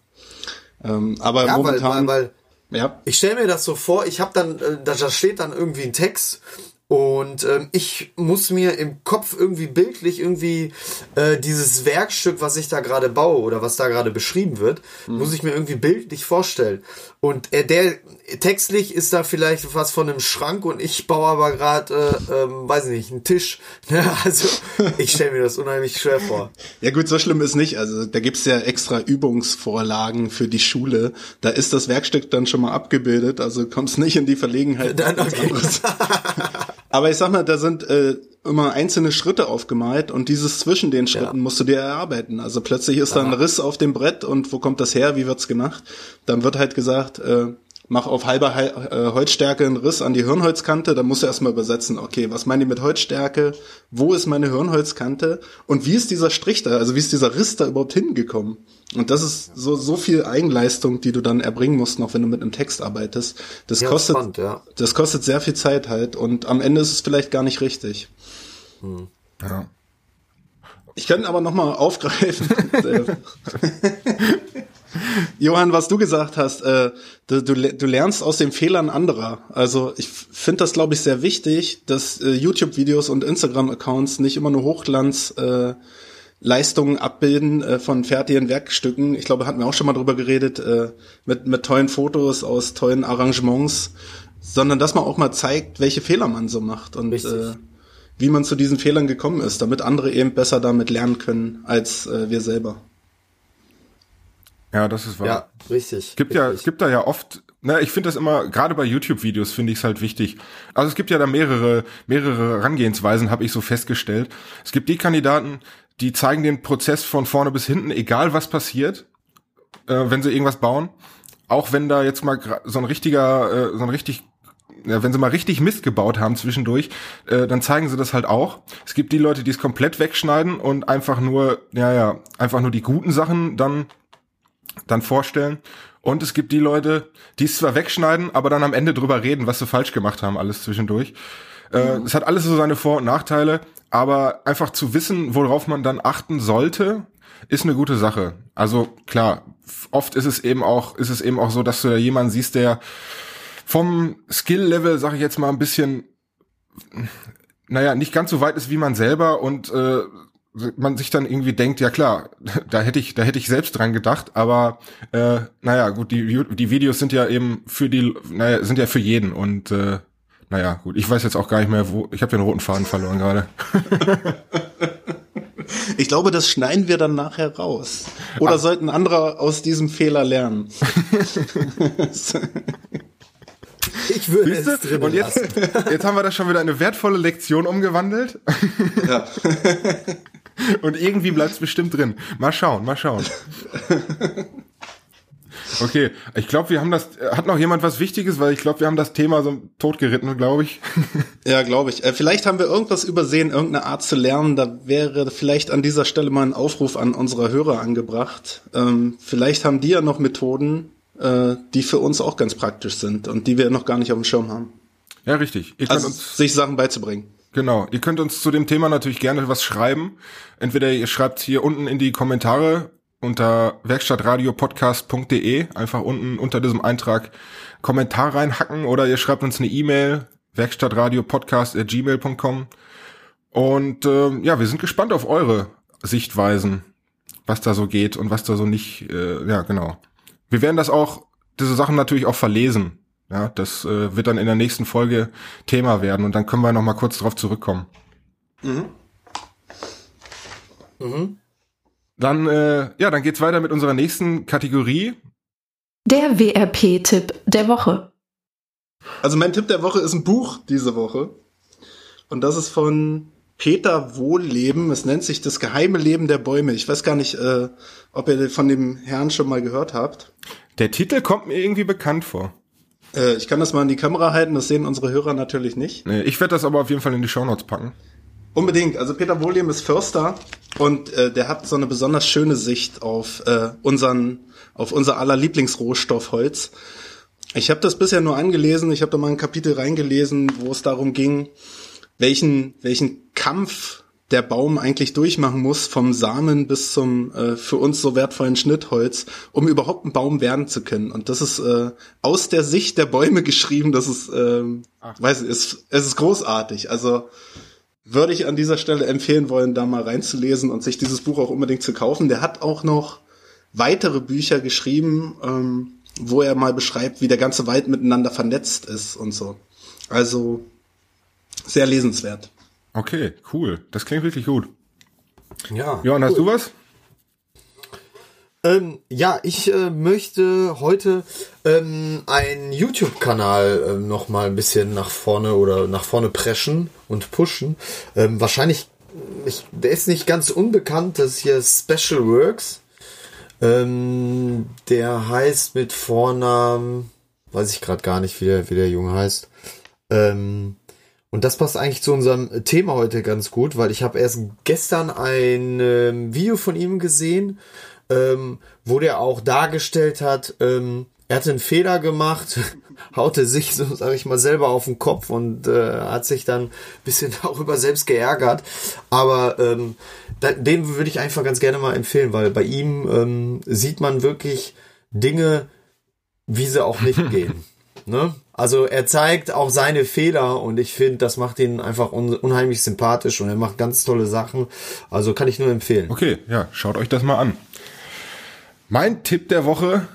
Ähm, aber Ja, momentan, weil, weil ja, ich stelle mir das so vor, ich habe dann, äh, da steht dann irgendwie ein Text und ähm, ich muss mir im Kopf irgendwie bildlich irgendwie äh, dieses Werkstück, was ich da gerade baue oder was da gerade beschrieben wird, muss ich mir irgendwie bildlich vorstellen. Und äh, der textlich ist da vielleicht was von einem Schrank und ich baue aber gerade, äh, ähm, weiß nicht, einen Tisch. Ne? Also ich stelle mir das unheimlich schwer vor. Ja gut, so schlimm ist nicht. Also da gibt's ja extra Übungsvorlagen für die Schule. Da ist das Werkstück dann schon mal abgebildet, also kommst nicht in die Verlegenheit. Dann okay. Aber ich sag mal, da sind äh, immer einzelne Schritte aufgemalt und dieses zwischen den Schritten Ja. musst du dir erarbeiten. Also plötzlich ist da ein Riss auf dem Brett und wo kommt das her, wie wird's gemacht? Dann wird halt gesagt, äh, mach auf halber Hei- äh, Holzstärke einen Riss an die Hirnholzkante, dann musst du erstmal übersetzen, okay, was meine ich mit Holzstärke, wo ist meine Hirnholzkante und wie ist dieser Strich da, also wie ist dieser Riss da überhaupt hingekommen? Und das ist so, so viel Eigenleistung, die du dann erbringen musst, noch wenn du mit einem Text arbeitest. Das Ja, kostet, spannend, ja. das kostet sehr viel Zeit halt und am Ende ist es vielleicht gar nicht richtig. Ja. Ich könnte aber noch mal aufgreifen. Johann, was du gesagt hast, äh, du, du, du lernst aus den Fehlern anderer. Also ich finde das, glaube ich, sehr wichtig, dass äh, YouTube-Videos und Instagram-Accounts nicht immer nur Hochglanz äh, Leistungen abbilden äh, von fertigen Werkstücken. Ich glaube, hatten wir auch schon mal drüber geredet, äh, mit, mit tollen Fotos aus tollen Arrangements, sondern dass man auch mal zeigt, welche Fehler man so macht und Richtig. äh, wie man zu diesen Fehlern gekommen ist, damit andere eben besser damit lernen können als äh, wir selber. Ja, das ist wahr. Ja, richtig. Es gibt ja, richtig. es gibt da ja oft, ne, ich finde das immer, gerade bei YouTube-Videos finde ich es halt wichtig. Also es gibt ja da mehrere, mehrere Herangehensweisen, habe ich so festgestellt. Es gibt die Kandidaten, die zeigen den Prozess von vorne bis hinten, egal was passiert, äh, wenn sie irgendwas bauen. Auch wenn da jetzt mal so ein richtiger, äh, so ein richtig ja, wenn sie mal richtig Mist gebaut haben zwischendurch, äh, dann zeigen sie das halt auch. Es gibt die Leute, die es komplett wegschneiden und einfach nur, ja, ja, einfach nur die guten Sachen dann dann vorstellen. Und es gibt die Leute, die es zwar wegschneiden, aber dann am Ende drüber reden, was sie falsch gemacht haben, alles zwischendurch. Äh, Es hat alles so seine Vor- und Nachteile, aber einfach zu wissen, worauf man dann achten sollte, ist eine gute Sache. Also klar, oft ist es eben auch, ist es eben auch so, dass du da jemanden siehst, der vom Skill-Level, sag ich jetzt mal, ein bisschen, naja, nicht ganz so weit ist wie man selber und äh, man sich dann irgendwie denkt, ja klar, da hätte ich, da hätte ich selbst dran gedacht, aber äh, naja, gut, die, die Videos sind ja eben für die, naja, sind ja für jeden und äh, naja, gut, ich weiß jetzt auch gar nicht mehr, wo, ich habe den roten Faden verloren gerade. Ich glaube, das schneiden wir dann nachher raus. Oder sollten andere aus diesem Fehler lernen? Ich würde es Siehste? drin Und jetzt, jetzt haben wir da schon wieder eine wertvolle Lektion umgewandelt. ja. Und irgendwie bleibt es bestimmt drin. Mal schauen, mal schauen. Okay, ich glaube, wir haben das. Hat noch jemand was Wichtiges, weil ich glaube, wir haben das Thema so totgeritten, glaube ich. Ja, glaube ich. Äh, vielleicht haben wir irgendwas übersehen, irgendeine Art zu lernen. Da wäre vielleicht an dieser Stelle mal ein Aufruf an unsere Hörer angebracht. Ähm, vielleicht haben die ja noch Methoden, äh, die für uns auch ganz praktisch sind und die wir noch gar nicht auf dem Schirm haben. Ja, richtig. Ihr Also sich Sachen beizubringen. Genau. Ihr könnt uns zu dem Thema natürlich gerne was schreiben. Entweder ihr schreibt hier unten in die Kommentare unter werkstattradiopodcast.de einfach unten unter diesem Eintrag Kommentar reinhacken oder ihr schreibt uns eine E-Mail werkstattradiopodcast@gmail.com und ähm, ja, wir sind gespannt auf eure Sichtweisen, was da so geht und was da so nicht. Äh, ja, genau. Wir werden das auch diese Sachen natürlich auch verlesen. Ja, das äh, wird dann in der nächsten Folge Thema werden und dann können wir noch mal kurz drauf zurückkommen. Dann äh, ja, dann geht's weiter mit unserer nächsten Kategorie. Der WRP-Tipp der Woche. Also mein Tipp der Woche ist ein Buch diese Woche. Und das ist von Peter Wohlleben. Es nennt sich Das geheime Leben der Bäume. Ich weiß gar nicht, äh, ob ihr von dem Herrn schon mal gehört habt. Der Titel kommt mir irgendwie bekannt vor. Äh, ich kann das mal in die Kamera halten, das sehen unsere Hörer natürlich nicht. Nee, ich werde das aber auf jeden Fall in die Shownotes packen. Unbedingt. Also Peter Wohliem ist Förster und äh, der hat so eine besonders schöne Sicht auf äh, unseren, auf unser aller Lieblingsrohstoff Holz. Ich habe das bisher nur angelesen. Ich habe da mal ein Kapitel reingelesen, wo es darum ging, welchen welchen Kampf der Baum eigentlich durchmachen muss, vom Samen bis zum äh, für uns so wertvollen Schnittholz, um überhaupt ein Baum werden zu können. Und das ist äh, aus der Sicht der Bäume geschrieben. Das ist, äh, weiß ich, ist, es ist großartig. Also würde ich an dieser Stelle empfehlen wollen, da mal reinzulesen und sich dieses Buch auch unbedingt zu kaufen. Der hat auch noch weitere Bücher geschrieben, ähm, wo er mal beschreibt, wie der ganze Wald miteinander vernetzt ist und so. Also sehr lesenswert. Okay, cool. Das klingt wirklich gut. Ja. Johann, hast du was? Ähm, ja, ich äh, möchte heute ähm, einen YouTube-Kanal ähm, noch mal ein bisschen nach vorne oder nach vorne preschen und pushen. Ähm, wahrscheinlich, ich, der ist nicht ganz unbekannt, das ist hier Special Works. Ähm, der heißt mit Vornamen, weiß ich gerade gar nicht, wie der, wie der Junge heißt. Ähm, und das passt eigentlich zu unserem Thema heute ganz gut, weil ich habe erst gestern ein ähm, Video von ihm gesehen, ähm, wo der auch dargestellt hat, ähm, er hatte einen Fehler gemacht, haute sich, so sage ich mal, selber auf den Kopf und äh, hat sich dann ein bisschen darüber selbst geärgert. Aber ähm, da, den würde ich einfach ganz gerne mal empfehlen, weil bei ihm ähm, sieht man wirklich Dinge, wie sie auch nicht gehen. Ne? Also er zeigt auch seine Fehler und ich finde, das macht ihn einfach un unheimlich sympathisch und er macht ganz tolle Sachen. Also kann ich nur empfehlen. Okay, ja, schaut euch das mal an. Mein Tipp der Woche,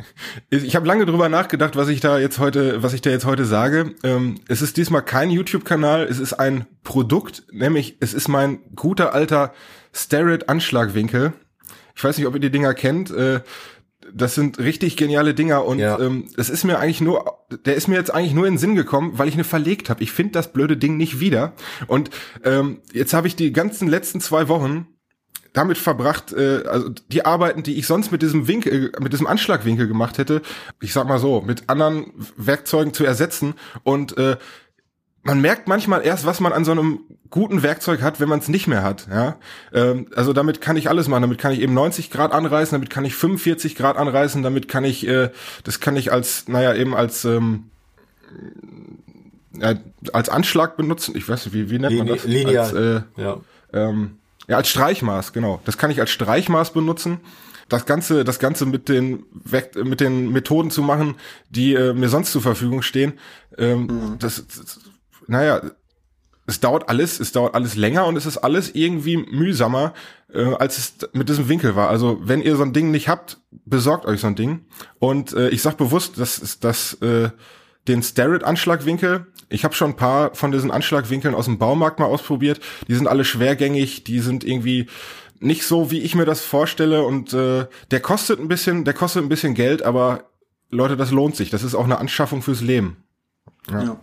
ich habe lange drüber nachgedacht, was ich da jetzt heute, was ich da jetzt heute sage. Ähm, es ist diesmal kein YouTube-Kanal, es ist ein Produkt, nämlich es ist mein guter alter Starrett Anschlagwinkel. Ich weiß nicht, ob ihr die Dinger kennt. Äh, das sind richtig geniale Dinger und Ja. ähm, es ist mir eigentlich nur, der ist mir jetzt eigentlich nur in den Sinn gekommen, weil ich eine verlegt habe. Ich finde das blöde Ding nicht wieder. Und ähm, jetzt habe ich die ganzen letzten zwei Wochen damit verbracht, äh, also die Arbeiten, die ich sonst mit diesem Winkel, mit diesem Anschlagwinkel gemacht hätte, ich sag mal so, mit anderen Werkzeugen zu ersetzen und äh, man merkt manchmal erst, was man an so einem guten Werkzeug hat, wenn man es nicht mehr hat. Ja, ähm, also damit kann ich alles machen. Damit kann ich eben 90 Grad anreißen, damit kann ich 45 Grad anreißen, damit kann ich, äh, das kann ich als, naja eben als ähm, ja, als Anschlag benutzen. Ich weiß nicht, wie, wie nennt man das? lineal. Als, äh, Ja. ähm, ja, als Streichmaß, genau. Das kann ich als Streichmaß benutzen. Das Ganze, das Ganze mit den, mit den Methoden zu machen, die äh, mir sonst zur Verfügung stehen, ähm, das, das, naja, es dauert alles, es dauert alles länger und es ist alles irgendwie mühsamer, äh, als es mit diesem Winkel war. Also wenn ihr so ein Ding nicht habt, besorgt euch so ein Ding. Und äh, ich sag bewusst, dass ist das äh, den Starrett-Anschlagwinkel. Ich habe schon ein paar von diesen Anschlagwinkeln aus dem Baumarkt mal ausprobiert. Die sind alle schwergängig, die sind irgendwie nicht so, wie ich mir das vorstelle. Und äh, der kostet ein bisschen, der kostet ein bisschen Geld, aber Leute, das lohnt sich. Das ist auch eine Anschaffung fürs Leben. Ja.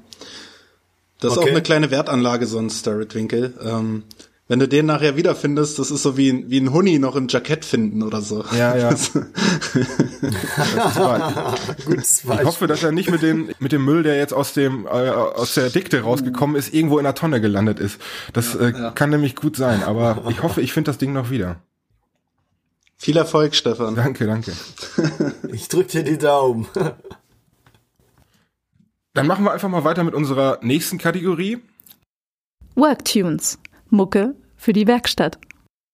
Das ist Okay. auch eine kleine Wertanlage, so ein Starrett-Winkel. Ähm, wenn du den nachher wiederfindest, das ist so wie, ein- wie ein Huni noch im Jackett finden oder so. Ja, ja. Das, Das war, Gutes Ich hoffe, dass er nicht mit dem mit dem Müll, der jetzt aus dem äh, aus der Dikte rausgekommen ist, irgendwo in der Tonne gelandet ist. Das äh, ja. kann nämlich gut sein, aber ich hoffe, ich finde das Ding noch wieder. viel Erfolg, Stefan. Danke, danke. Ich drück dir die Daumen. Dann machen wir einfach mal weiter mit unserer nächsten Kategorie. Worktunes. Mucke für die Werkstatt.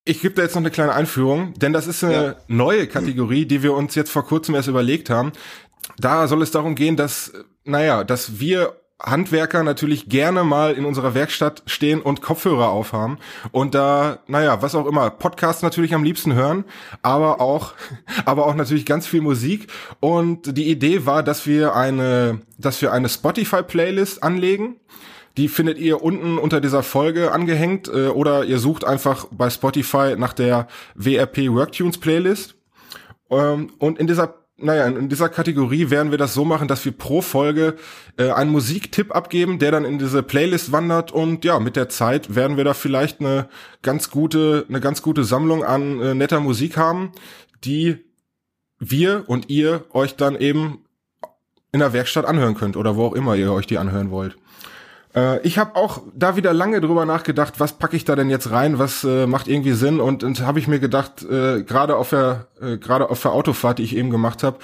Ich gebe da jetzt noch eine kleine Einführung, denn das ist eine Ja. neue Kategorie, die wir uns jetzt vor kurzem erst überlegt haben. Da soll es darum gehen, dass, naja, dass wir Handwerker natürlich gerne mal in unserer Werkstatt stehen und Kopfhörer aufhaben und da, naja, was auch immer, Podcasts natürlich am liebsten hören, aber auch, aber auch natürlich ganz viel Musik. Und die Idee war, dass wir eine, dass wir eine Spotify-Playlist anlegen. Die findet ihr unten unter dieser Folge angehängt äh, oder ihr sucht einfach bei Spotify nach der WRP Worktunes Playlist. Ähm, und in dieser, naja, in dieser Kategorie werden wir das so machen, dass wir pro Folge äh, einen Musiktipp abgeben, der dann in diese Playlist wandert und ja, mit der Zeit werden wir da vielleicht eine ganz gute, eine ganz gute Sammlung an äh, netter Musik haben, die wir und ihr euch dann eben in der Werkstatt anhören könnt oder wo auch immer ihr euch die anhören wollt. Äh, ich habe auch da wieder lange drüber nachgedacht, was packe ich da denn jetzt rein, was äh, macht irgendwie Sinn und, und habe ich mir gedacht, äh, gerade auf der äh, gerade auf der Autofahrt, die ich eben gemacht habe,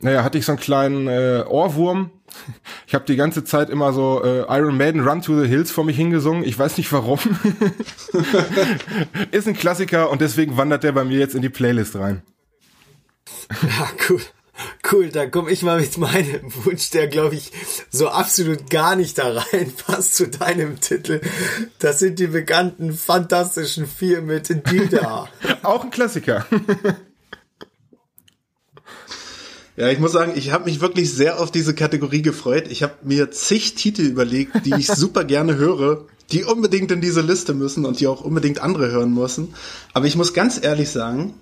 naja, hatte ich so einen kleinen äh, Ohrwurm. Ich habe die ganze Zeit immer so äh, Iron Maiden Run to the Hills vor mich hingesungen. Ich weiß nicht warum. Ist ein Klassiker und deswegen wandert der bei mir jetzt in die Playlist rein. Ja, cool. Cool, dann komme ich mal mit meinem Wunsch, der glaube ich so absolut gar nicht da reinpasst zu deinem Titel. Das sind die bekannten fantastischen vier mit Dida. Auch ein Klassiker. Ja, ich muss sagen, ich habe mich wirklich sehr auf diese Kategorie gefreut. Ich habe mir zig Titel überlegt, die ich super gerne höre, die unbedingt in diese Liste müssen und die auch unbedingt andere hören müssen. Aber ich muss ganz ehrlich sagen,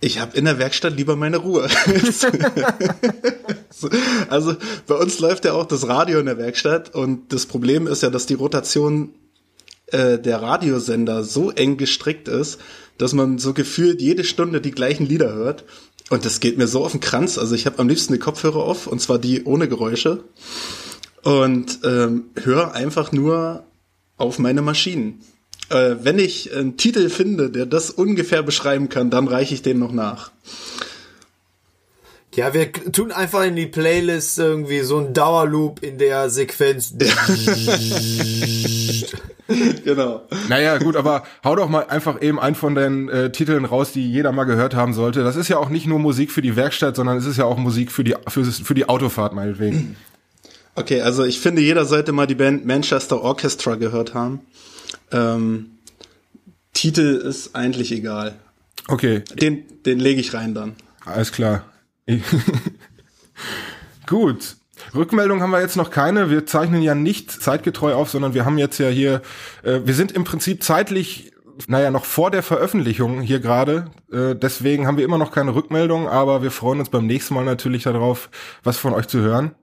ich habe in der Werkstatt lieber meine Ruhe. also bei uns läuft ja auch das Radio in der Werkstatt und das Problem ist ja, dass die Rotation äh, der Radiosender so eng gestrickt ist, dass man so gefühlt jede Stunde die gleichen Lieder hört. Und das geht mir so auf den Kranz. Also ich habe am liebsten die Kopfhörer auf und zwar die ohne Geräusche und ähm, höre einfach nur auf meine Maschinen. Äh, wenn ich einen Titel finde, der das ungefähr beschreiben kann, dann reiche ich den noch nach. Ja, wir tun einfach in die Playlist irgendwie so ein Dauerloop in der Sequenz. genau. Naja, gut, aber hau doch mal einfach eben einen von den äh, Titeln raus, die jeder mal gehört haben sollte. Das ist ja auch nicht nur Musik für die Werkstatt, sondern es ist ja auch Musik für die, für, für die Autofahrt meinetwegen. Okay, also ich finde, jeder sollte mal die Band Manchester Orchestra gehört haben. Ähm, Titel ist eigentlich egal. Okay. Den, den lege ich rein dann. Alles klar. Gut. Rückmeldung haben wir jetzt noch keine. Wir zeichnen ja nicht zeitgetreu auf, sondern wir haben jetzt ja hier, äh, wir sind im Prinzip zeitlich, naja, noch vor der Veröffentlichung hier gerade. Äh, deswegen haben wir immer noch keine Rückmeldung, aber wir freuen uns beim nächsten Mal natürlich darauf, was von euch zu hören.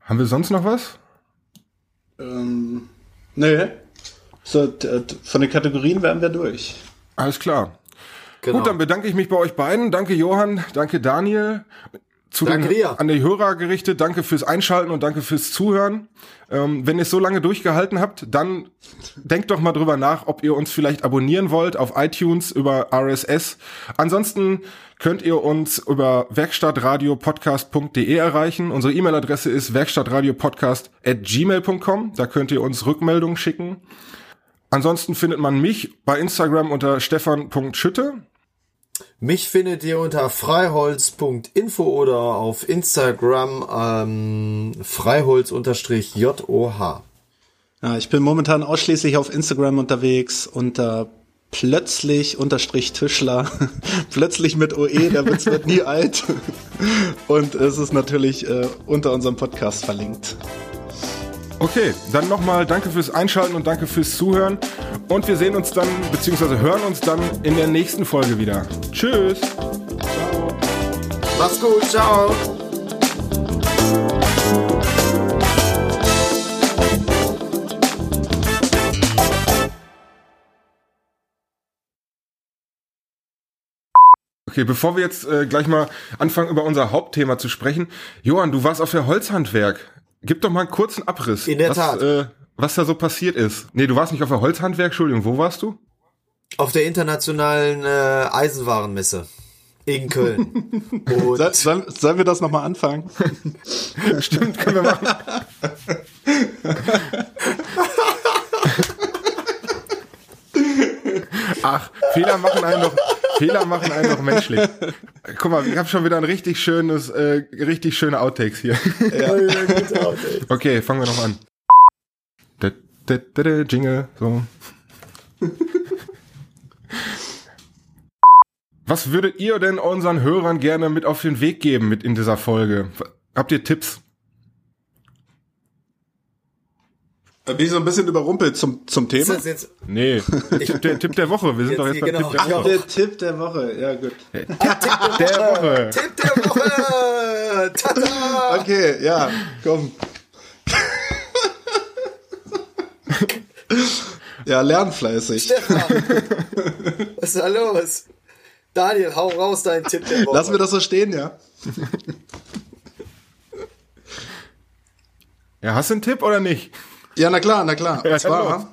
Haben wir sonst noch was? Ähm, nee. So, von den Kategorien wären wir durch. Alles klar. Genau. Gut, dann bedanke ich mich bei euch beiden. Danke Johann, danke Daniel zu danke den, an die Hörer gerichtet. Danke fürs Einschalten und danke fürs Zuhören. Ähm, wenn ihr es so lange durchgehalten habt, dann denkt doch mal drüber nach, ob ihr uns vielleicht abonnieren wollt auf iTunes über RSS. Ansonsten könnt ihr uns über werkstattradiopodcast.de erreichen. Unsere E-Mail-Adresse ist werkstattradiopodcast@gmail.com. Da könnt ihr uns Rückmeldungen schicken. Ansonsten findet man mich bei Instagram unter stefan.schütte. Mich findet ihr unter freiholz.info oder auf Instagram ähm, freiholz-joh. Ja, ich bin momentan ausschließlich auf Instagram unterwegs unter plötzlich unterstrich Tischler, plötzlich mit OE, der Witz wird nie alt. Und es ist natürlich äh, unter unserem Podcast verlinkt. Okay, dann nochmal danke fürs Einschalten und danke fürs Zuhören. Und wir sehen uns dann, beziehungsweise hören uns dann in der nächsten Folge wieder. Tschüss. Ciao. Mach's gut, ciao. Okay, bevor wir jetzt äh, gleich mal anfangen, über unser Hauptthema zu sprechen. Johann, du warst auf der Holzhandwerk. Gib doch mal einen kurzen Abriss. In der was, Tat. Äh, was da so passiert ist. Nee, du warst nicht auf der Holzhandwerk, Entschuldigung, wo warst du? Auf der internationalen äh, Eisenwarenmesse in Köln. Und sollen, sollen wir das nochmal anfangen? Stimmt, können wir machen. Ach, Fehler machen einen doch, Fehler machen einen doch menschlich. Guck mal, ich habe schon wieder ein richtig schönes, äh, richtig schöne Outtakes hier. Ja. okay, fangen wir noch an. Jingle, so. Was würdet ihr denn unseren Hörern gerne mit auf den Weg geben mit in dieser Folge? Habt ihr Tipps? Da bin ich so ein bisschen überrumpelt zum, zum Thema. Ist das jetzt nee, ich, der Tipp der Woche. Wir sind jetzt doch jetzt beim genau. Tipp der Woche. Ach, der Tipp der Woche. Ja, gut. Der Tipp der Woche. Tipp der Woche. Tada. Okay, ja, komm. ja, lernfleißig. Stefan, was ist da los? Daniel, hau raus deinen Tipp der Woche. Lassen wir das so stehen, ja? Ja, hast du einen Tipp oder nicht? Ja, na klar, na klar. Und zwar